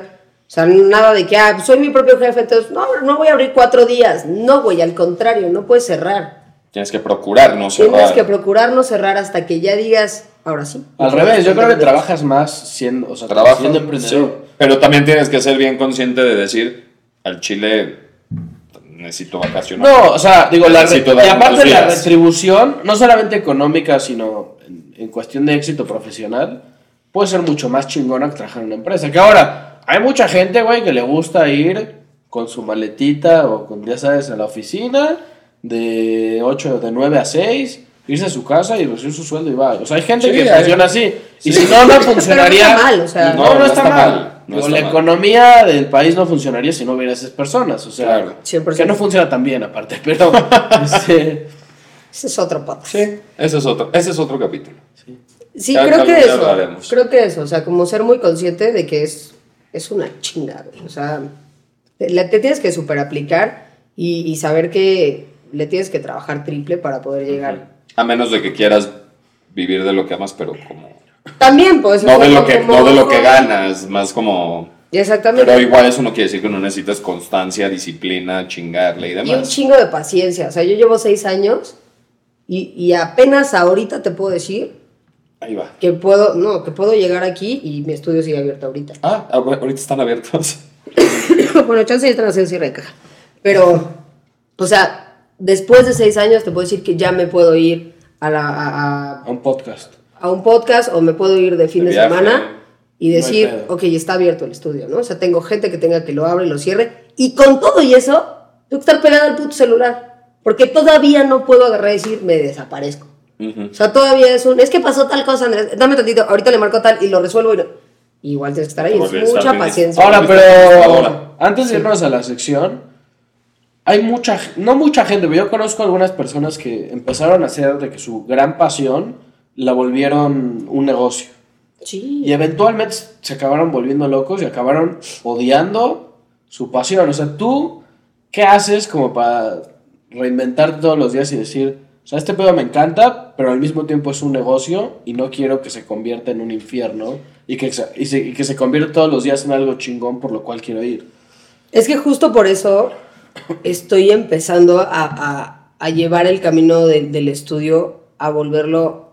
o sea, nada de que, ah, pues soy mi propio jefe, entonces, no, no voy a abrir cuatro días. No, güey, al contrario, no puedes cerrar. Tienes que procurar no Tienes cerrar. que procurar no cerrar hasta que ya digas, ahora sí. Al revés, yo creo que trabajas más siendo, o sea, Trabajas, siendo emprendedor. sí. Pero también tienes que ser bien consciente de decir, al chile necesito vacacionar. No, o sea, digo, la y aparte la retribución, no solamente económica, sino en, cuestión de éxito profesional, puede ser mucho más chingona que trabajar en una empresa. Que ahora, hay mucha gente, güey, que le gusta ir con su maletita o con, ya sabes, a la oficina de 8, de 9 a 6, irse a su casa y recibir su sueldo y va. O sea, hay gente Sí, que hay- funciona así. Y sí. si no, no funcionaría. Pero no está mal, o sea- no, No, no, no está, está mal. mal, no está la mal. economía del país no funcionaría si no hubiera esas personas. O sea, Claro. 100%. que no funciona tan bien aparte, pero *laughs* este, Ese es otro podcast. Sí, ese es otro, ese es otro capítulo. Sí, Ya- creo que eso. hablaremos. Creo que eso. O sea, como ser muy consciente de que es, es una chinga, güey. O sea, te, te tienes que super aplicar y, y saber que le tienes que trabajar triple para poder llegar. A menos de que quieras vivir de lo que amas, pero como... También, pues. No de lo que, como- no de lo que ganas, más como... Exactamente. Pero igual eso no quiere decir que no necesites constancia, disciplina, chingarle y Y un demás. chingo de paciencia. O sea, yo llevo seis años y, y apenas ahorita te puedo decir Ahí va. que puedo, no, que puedo llegar aquí y mi estudio sigue abierto ahorita. Ah, ah, ahorita están abiertos. *coughs* bueno, chance ya están haciendo cierre de caja. Pero, o sea, después de seis años te puedo decir que ya me puedo ir a, la, a, a- a un podcast. a un podcast o me puedo ir de fin De de, viaje. semana y No decir, pedo. ok, está abierto el estudio, ¿no? O sea, tengo gente que tenga que lo abre y lo cierre. Y con todo y eso, tengo que estar pegada al puto celular. Porque todavía no puedo agarrar y decir, me desaparezco. O sea, todavía es un, es que pasó tal cosa, Andrés, dame tantito, ahorita le marco tal y lo resuelvo y no. Igual tienes que estar ahí, es mucha bien. paciencia. Ahora, pero ahora. antes de irnos a la sección, hay mucha, no mucha gente, pero yo conozco algunas personas que empezaron a hacer de que su gran pasión la volvieron un negocio. Sí. Y eventualmente se acabaron volviendo locos y acabaron odiando su pasión. O sea, tú, ¿qué haces como para reinventarte todos los días y decir, o sea, este pedo me encanta, pero al mismo tiempo es un negocio y no quiero que se convierta en un infierno y que se, y se- y que se convierta todos los días en algo chingón por lo cual quiero ir? Es que justo por eso estoy empezando a, a- a llevar el camino de- del estudio a volverlo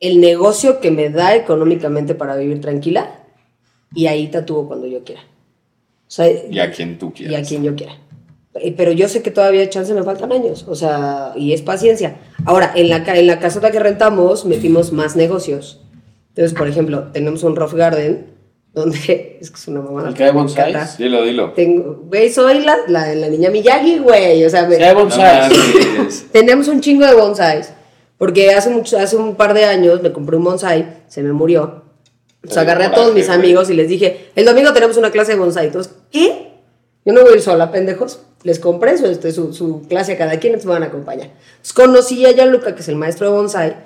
el negocio que me da económicamente para vivir tranquila y ahí tatúo cuando yo quiera. O sea, Y a quien tú y quieras. a quien yo quiera. Eh, Pero yo sé que todavía chance me faltan años, o sea, y es paciencia. Ahora, en la, ca- en la casota que rentamos metimos más negocios. Entonces, por ejemplo, tenemos un rough garden *laughs* donde es que es una mamada. ¿El que hay bonsais? Dilo, dilo. Tengo, güey, soy la, la, la niña Miyagi, güey. O sea, me- hay bonsais. *laughs* tenemos un chingo de bonsais. Porque hace, mucho, hace un par de años me compré un bonsai, se me murió. Entonces agarré a todos mis amigos y les dije, el domingo tenemos una clase de bonsai. Entonces, ¿qué? Yo no voy a ir sola, pendejos. Les compré su, este, su, su clase a cada quien, entonces me van a acompañar. Entonces conocí a Gianluca, que es el maestro de bonsai,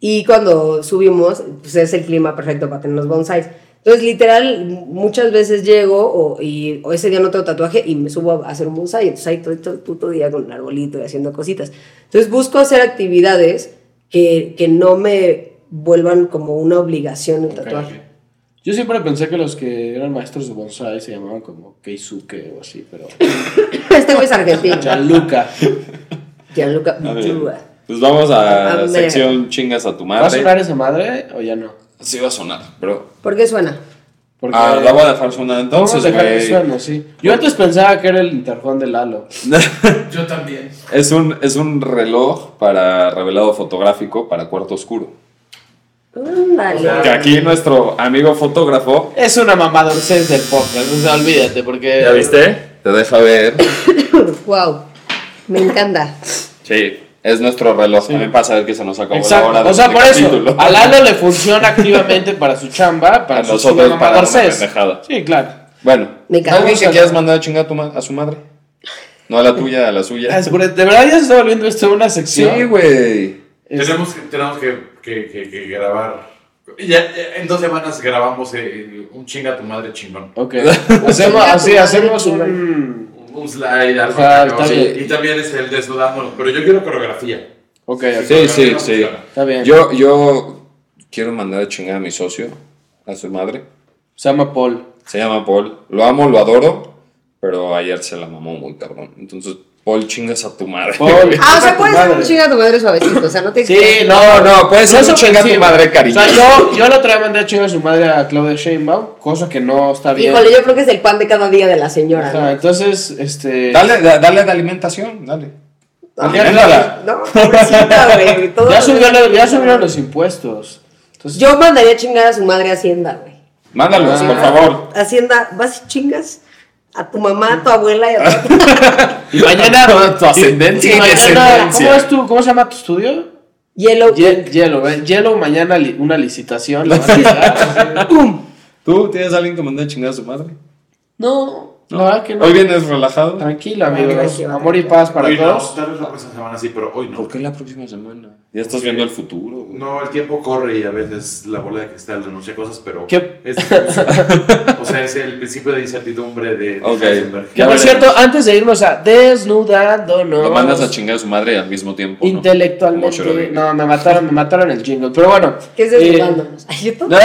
y cuando subimos, pues es el clima perfecto para tener los bonsais. Entonces, literal, muchas veces llego o, y, o ese día no tengo tatuaje y me subo a hacer un bonsai. Entonces, ahí todo, todo el puto día con el arbolito y haciendo cositas. Entonces, busco hacer actividades que, que no me vuelvan como una obligación el tatuaje. Yo siempre pensé que los que eran maestros de bonsai se llamaban como Keisuke o así, pero... *laughs* Este güey es argentino. Gianluca. Gianluca. Pues vamos a A sección chingas a tu ¿Va a madre. sonar esa madre o ya no? Sí va a sonar, pero... ¿Por qué suena? Porque Ah, la voy a dejar sonar Vamos a entonces, dejar que güey. suene, sí. Yo antes pensaba que era el interfón de Lalo. *laughs* Yo también. Es un, es un reloj para revelado fotográfico para cuarto oscuro. Ándale. Que aquí nuestro amigo fotógrafo. Es una mamadorcez del podcast, o sea, olvídate, porque... ¿Ya viste? Te deja ver. *coughs* Wow. Me encanta. Sí, es nuestro reloj. También pasa a ver que se nos acabó Exacto, la hora o sea, de por este eso, a Lalo le *laughs* funciona activamente para su chamba, para A su nosotros para una. Sí, claro. Bueno, Me encanta. ¿alguien que a- quieras mandar a chingar a, tu ma- a su madre? No a la tuya, a la suya. De verdad ya se está volviendo esto una sección. Sí, güey. Tenemos, que, tenemos que, que, que, que grabar. Ya, ya en dos semanas grabamos eh, un chinga a tu madre chingón. Ok. *laughs* Hacemos, así, hacemos un... Un slide. Y también es el desnudándolo. Pero yo quiero coreografía. Ok. Sí, sí, no sí. Está bien. Yo, yo quiero mandar a chingar a mi socio, a su madre. Se llama Paul. Se llama Paul. Lo amo, lo adoro, pero ayer se la mamó muy cabrón. Entonces, Paul, chingas a tu madre. Paul. *laughs* Ah, o sea, Tu puedes ser un chinga a tu madre suavecito. O sea, no te Sí, No, no, puede ser No un chinga a tu madre O cariñoso. sea, yo, yo la otra vez mandé a chingar a su madre a Claudia Sheinbaum, cosa que no está bien. Híjole, yo creo que es el pan de cada día de la señora. Ajá, ¿no? entonces, este. Dale, da- dale de alimentación, dale. Ah, Aliméntala. No, pobrecita, güey. *laughs* Ya subieron, ya subieron los impuestos. Entonces, Yo mandaría a chingar a su madre a Hacienda, güey. Mándalos, Ah. por favor. Hacienda, vas y chingas a tu mamá, a tu abuela y a *laughs* *laughs* tu... y mañana. Toda tu ascendencia y y mañana, descendencia. ¿Cómo es tu, cómo se llama tu estudio? Yellow. Ye- Yellow, ¿eh? Yellow mañana li- una licitación. *laughs* ¿Tú tienes a alguien que mande a chingar a su madre? No, que no. Hoy vienes relajado. Tranquilo, amigos. Amor y paz para Hoy no, todos. tal vez la próxima semana sí, pero hoy no. ¿Por qué la próxima semana? Ya estás viendo el futuro. güey. No, el tiempo corre y a veces la bola de cristal renuncia a cosas, pero ¿Qué? es *laughs* o sea, es el principio de incertidumbre de, Ok. Que por cierto, antes de irnos a desnudándonos. Lo mandas a chingar a su madre al mismo tiempo. ¿no? Intelectualmente. No, me mataron, me mataron el jingle. Pero bueno. ¿Qué es eh, desnudándonos? *laughs* Todo-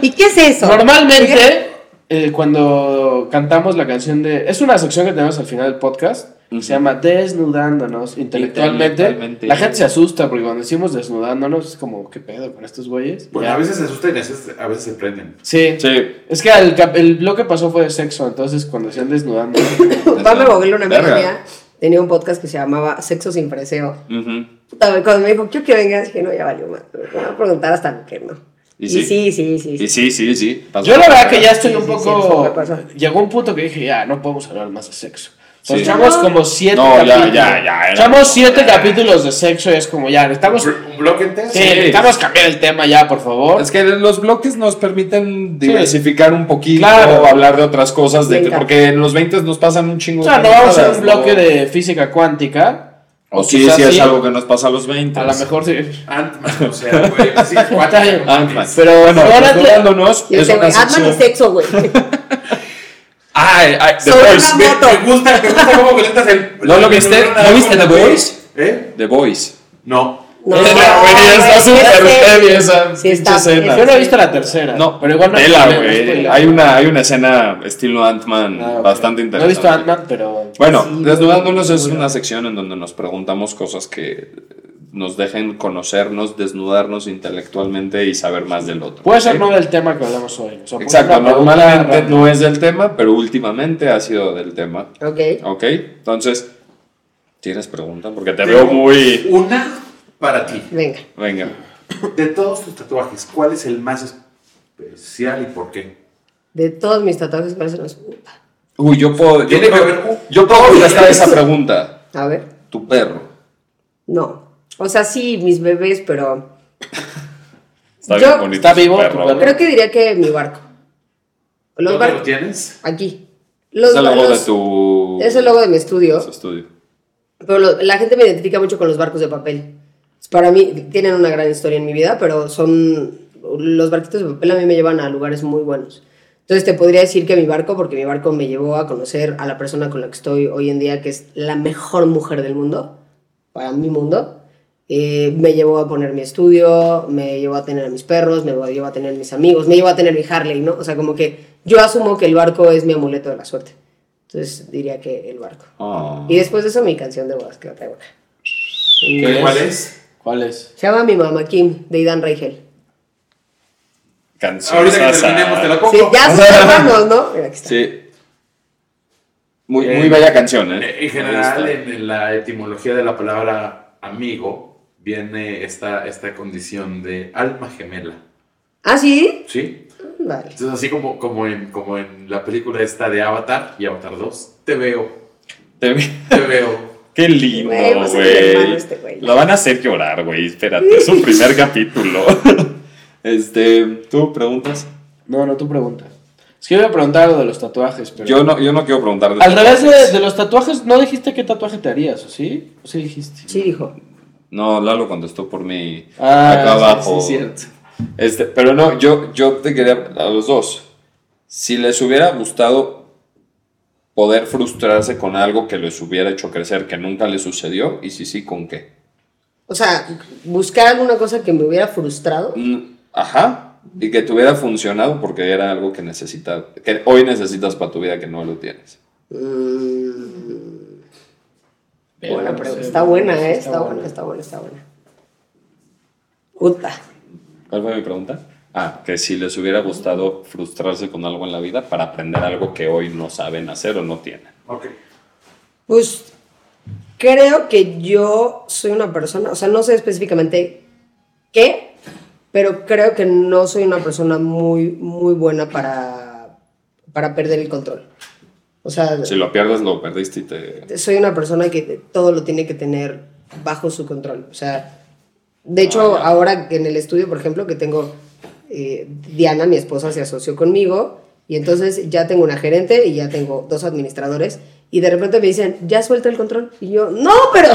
¿Y qué es eso? Normalmente, eh, cuando cantamos la canción de. Es una sección que tenemos al final del podcast. que Se llama Desnudándonos intelectualmente. Intelectualmente. La gente se asusta porque cuando decimos desnudándonos es como, ¿qué pedo con estos güeyes? Bueno, Ya. a veces se asustan y a veces, a veces se prenden. Sí. Sí. Es que el, el bloque pasó fue de sexo, entonces cuando decían desnudándonos. *coughs* Pablo Boguel, una amiga mía, tenía un podcast que se llamaba Sexo sin güey, Cuando me dijo, quiero que vengas, dije, no, ya valió más. Me van a preguntar hasta lo que no. Y Y sí. sí, sí, sí. Y sí. sí, sí. Pasó. Yo la verdad que ya estoy Sí, un poco... Llegó un punto que dije, ya, no podemos hablar más de sexo. Nos Sí. echamos como siete No, ya, capítulos. ya, ya, era Echamos siete capítulos de sexo y es como, ya, necesitamos... ¿Un bloque entero? Sí, necesitamos cambiar el tema ya, por favor. Es que los bloques nos permiten diversificar un poquito, Claro. hablar de otras cosas, de porque en los 20 nos pasan un chingo O sea, de no vamos a hacer un bloque de física cuántica. O sí, quizás sí, es algo que nos pasa a los 20. A lo mejor sí. Ant-Man, o sea, güey, sí. *laughs* Ant-Man. Pero bueno, Yo es una sección. y sexo, güey. *laughs* Ay, ay, The Voice. Me, me gusta, me gusta cómo conectas el. ¿No lo viste? *laughs* ¿No viste The Voice? ¿Eh? The Voice. No. No, güey, está súper heavy esa Sí, está- escena. Yo no he visto la tercera. No, pero igual no no güey. Hay una, hay una escena estilo Ant-Man Ah, ok. bastante No he interesante. visto Ant-Man, pero. Bueno, Sí, Desnudándonos es una sección en donde nos preguntamos cosas que nos dejen conocernos, desnudarnos intelectualmente y saber más del otro. Puede ser no del tema que hablamos hoy. O sea, Exacto, normalmente no es del tema, pero últimamente ha sido del tema. Ok. ¿Ok? Entonces, ¿tienes pregunta? Porque te veo muy... Una para ti. Venga. Venga. De todos tus tatuajes, ¿cuál es el más especial y por qué? De todos mis tatuajes, ¿cuál es el más? Uy, yo puedo... Yo Tiene que puedo, un- yo puedo contestar esa pregunta. A ver. Tu perro. No. O sea, sí, mis bebés, pero. Está Yo- bien bonito. ¿Está su vivo tu perro. perro? Creo que diría que mi barco. Los ¿Dónde lo tienes? Aquí. Los, Es el logo de tu... Es el logo de mi estudio. su estudio. Pero lo- la gente me identifica mucho con los barcos de papel. Para mí tienen una gran historia en mi vida, pero son los barquitos de papel a mí me llevan a lugares muy buenos. Entonces te podría decir que mi barco, porque mi barco me llevó a conocer a la persona con la que estoy hoy en día, que es la mejor mujer del mundo, para mi mundo. Eh, me llevó a poner mi estudio, me llevó a tener a mis perros, me llevó a tener mis amigos, me llevó a tener mi Harley, ¿no? O sea, como que yo asumo que el barco es mi amuleto de la suerte. Entonces diría que el barco. Ah. Y después de eso mi canción de bodas que la traigo acá. ¿Qué ¿Cuál es? ¿Cuál es? Se llama Mi Mamá Kim, de Idan Reigel. Canción Ahorita que terminemos te la pongo. Sí, ya son hermanos, *laughs* ¿no? Mira, aquí está. Sí. Muy, Eh, muy bella canción, ¿eh? Eh, En general, en, en la etimología de la palabra amigo, viene esta, esta condición de alma gemela. ¿Ah, sí? ¿Sí? Vale. Entonces, así como, como, en, como en la película esta de Avatar y Avatar 2, te veo, Te vi- te veo. *laughs* Qué lindo, Güey, este güey. Lo van a hacer llorar, güey. Espérate, es un primer *laughs* capítulo. Este, ¿tú preguntas? No, no, tú pregunta. Es que yo iba a preguntar algo de los tatuajes, pero. Yo no, yo no quiero preguntar de Al revés tatuajes. de, de los tatuajes, ¿no dijiste qué tatuaje te harías, o sí? ¿O sí dijiste? Sí, dijo. No, Lalo contestó por mí Ah, acá sí, abajo. sí, cierto. Este, pero no, yo, yo te quería a los dos. Si les hubiera gustado poder frustrarse con algo que les hubiera hecho crecer que nunca les sucedió, y si sí, ¿con qué? O sea, buscar alguna cosa que me hubiera frustrado. Mm, Ajá. Y que te hubiera funcionado porque era algo que necesitas, que hoy necesitas para tu vida que no lo tienes. Mm, buena no pregunta. sé, Está buena, ¿eh? está Está buena. buena, está buena, está buena. Puta. ¿Cuál fue mi pregunta? Ah, que si les hubiera gustado frustrarse con algo en la vida para aprender algo que hoy no saben hacer o no tienen. Ok. Pues creo que yo soy una persona, o sea, no sé específicamente qué, pero creo que no soy una persona muy, muy buena para, para perder el control. O sea, Si lo pierdes, lo perdiste y te... soy una persona que todo lo tiene que tener bajo su control. O sea, de hecho, Ah, ahora en el estudio, por ejemplo, que tengo eh, Diana, mi esposa, se asoció conmigo y entonces ya tengo una gerente y ya tengo dos administradores y de repente me dicen, ya suelta el control. Y yo, no, pero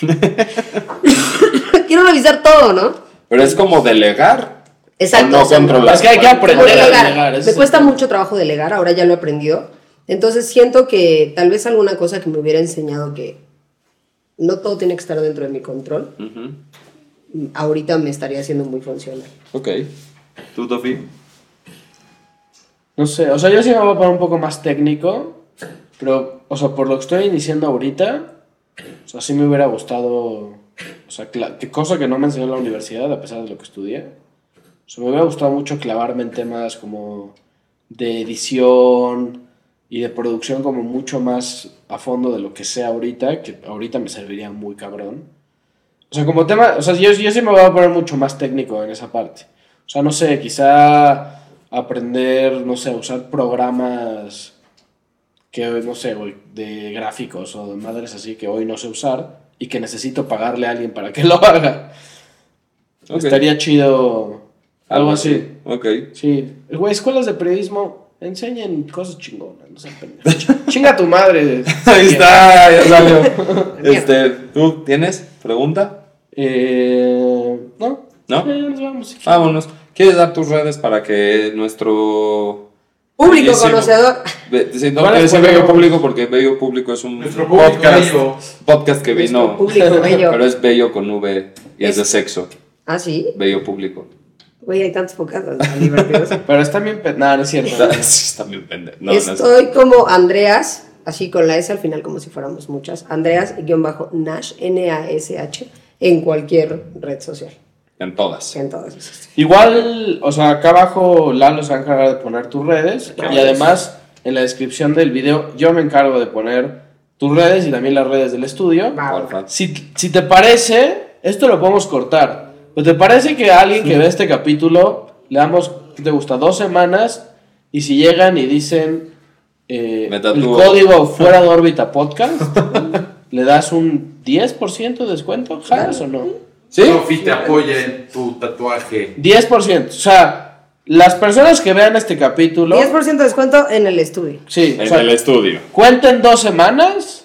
*laughs* quiero revisar todo, ¿no? Pero es como delegar. Exacto. No controlar. Es que hay que aprender a delegar. Me es cuesta mucho trabajo delegar, ahora ya lo he aprendido. Entonces siento que tal vez alguna cosa que me hubiera enseñado que no todo tiene que estar dentro de mi control, Ujú. ahorita me estaría haciendo muy funcional. Ok. ¿Tú, Tofi? No sé, o sea, yo sí me voy a poner un poco más técnico, pero, o sea, por lo que estoy iniciando ahorita, o sea, sí me hubiera gustado, o sea, cosa que no me enseñó en la universidad, a pesar de lo que estudié. O sea, me hubiera gustado mucho clavarme en temas como de edición y de producción como mucho más a fondo de lo que sé ahorita, que ahorita me serviría muy cabrón. O sea, como tema, o sea, yo, yo sí me voy a poner mucho más técnico en esa parte. O sea, no sé, quizá aprender, no sé, usar programas que, no sé, güey, de gráficos o de madres así que hoy no sé usar y que necesito pagarle a alguien para que *laughs* lo haga. Estaría chido algo así. Ok. Sí, güey, escuelas de periodismo enseñen cosas chingonas, no sean. *laughs* Chinga tu madre. *laughs* Ahí está, ya salió. este, ¿tú tienes pregunta? Eh, no. ¿No? Ya, ya nos vamos. si. Vámonos. ¿Quieres dar tus redes para que nuestro Público bellísimo- conocedor. Be- sí, no ¿Cuál quiero es decir público? bello público porque bello público es un Nuestro podcast, bello. podcast que Nuestro vino, público *laughs* bello. pero es bello con V y es, Es- de sexo, Ah, sí. bello público. Güey, hay tantos podcasts divertidos. *laughs* Pero está bien. pe- No, no es cierto. *laughs* Está, sí, está bien pendejo. No, no es- Estoy como Andreas, así con la S al final, como si fuéramos muchas. Andreas-Nash, N-A-S-H, en cualquier red social. En todas. En todas. Igual, o sea, acá abajo Lalo se va a encargar de poner tus redes. Claro. Y además, en la descripción del video, yo me encargo de poner tus redes y también las redes del estudio. Si, si te parece, esto lo podemos cortar. ¿Pero te parece que a alguien que ve este capítulo le damos, ¿qué te gusta? Dos semanas y si llegan y dicen eh, el código fuera de *laughs* órbita podcast, le das un 10% de descuento, ¿jalas o no? ¿Sí? Sofi te apoya en tu tatuaje. 10%. O sea, las personas que vean este capítulo, 10% de descuento en el estudio. sí, o En sea, el estudio. cuenten dos semanas.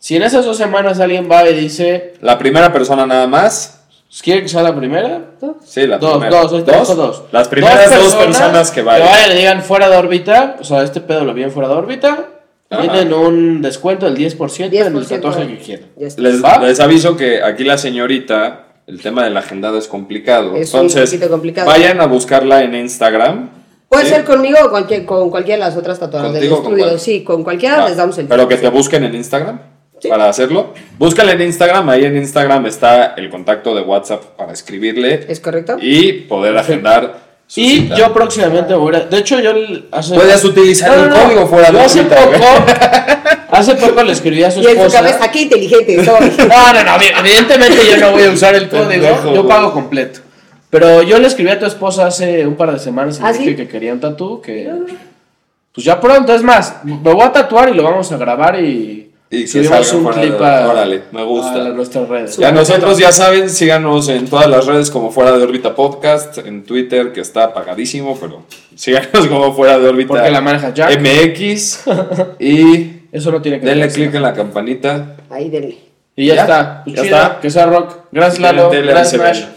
Si en esas dos semanas alguien va y dice, La primera persona nada más. ¿quiere que sea la primera? Sí, la Dos, primera. dos, dejo dos. Las primeras dos personas, que vayan. Que vayan y digan fuera de órbita, o sea, este pedo lo vi en fuera de órbita, Ajá. tienen un descuento del 10%, en el 10% tatuaje que quieran. Les, les aviso que aquí la señorita, el tema del agendado es complicado. Es un Entonces, poquito complicado. vayan a buscarla en Instagram. Puede ¿sí? ser conmigo o cualquier, con cualquiera de las otras tatuadoras del ¿Contigo o con estudio. sí, con cualquiera Ah, les damos el Pero que te busquen en Instagram Sí. para hacerlo. Búscala en Instagram, ahí en Instagram está el contacto de WhatsApp para escribirle ¿Es correcto? y poder agendar su Y cita. yo próximamente voy a... De hecho, yo hace... Puedes utilizar el código fuera de Yo hace órbita, poco... *laughs* hace poco le escribí a su Y en su esposa... cabeza, qué inteligente soy. *laughs* No, no, no, evidentemente yo no voy a usar el código, yo pago completo. Pero yo le escribí a tu esposa hace un par de semanas y ¿Ah, le dije sí? que quería un tatú, que... Pues ya pronto, es más, me voy a tatuar y lo vamos a grabar y, Y que subimos un clip a, órale, me gusta. a nuestras redes. Ya nosotros ya saben, síganos en todas las redes como Fuera de órbita podcast, en Twitter que está apagadísimo, pero síganos como Fuera de órbita Porque la maneja Jack. MX *laughs* y Eso no tiene que denle ver. click en la campanita. Ahí denle. Y ya, Ya, está. Pues ya chido, está. Que sea rock. Gracias Lalo. Gracias.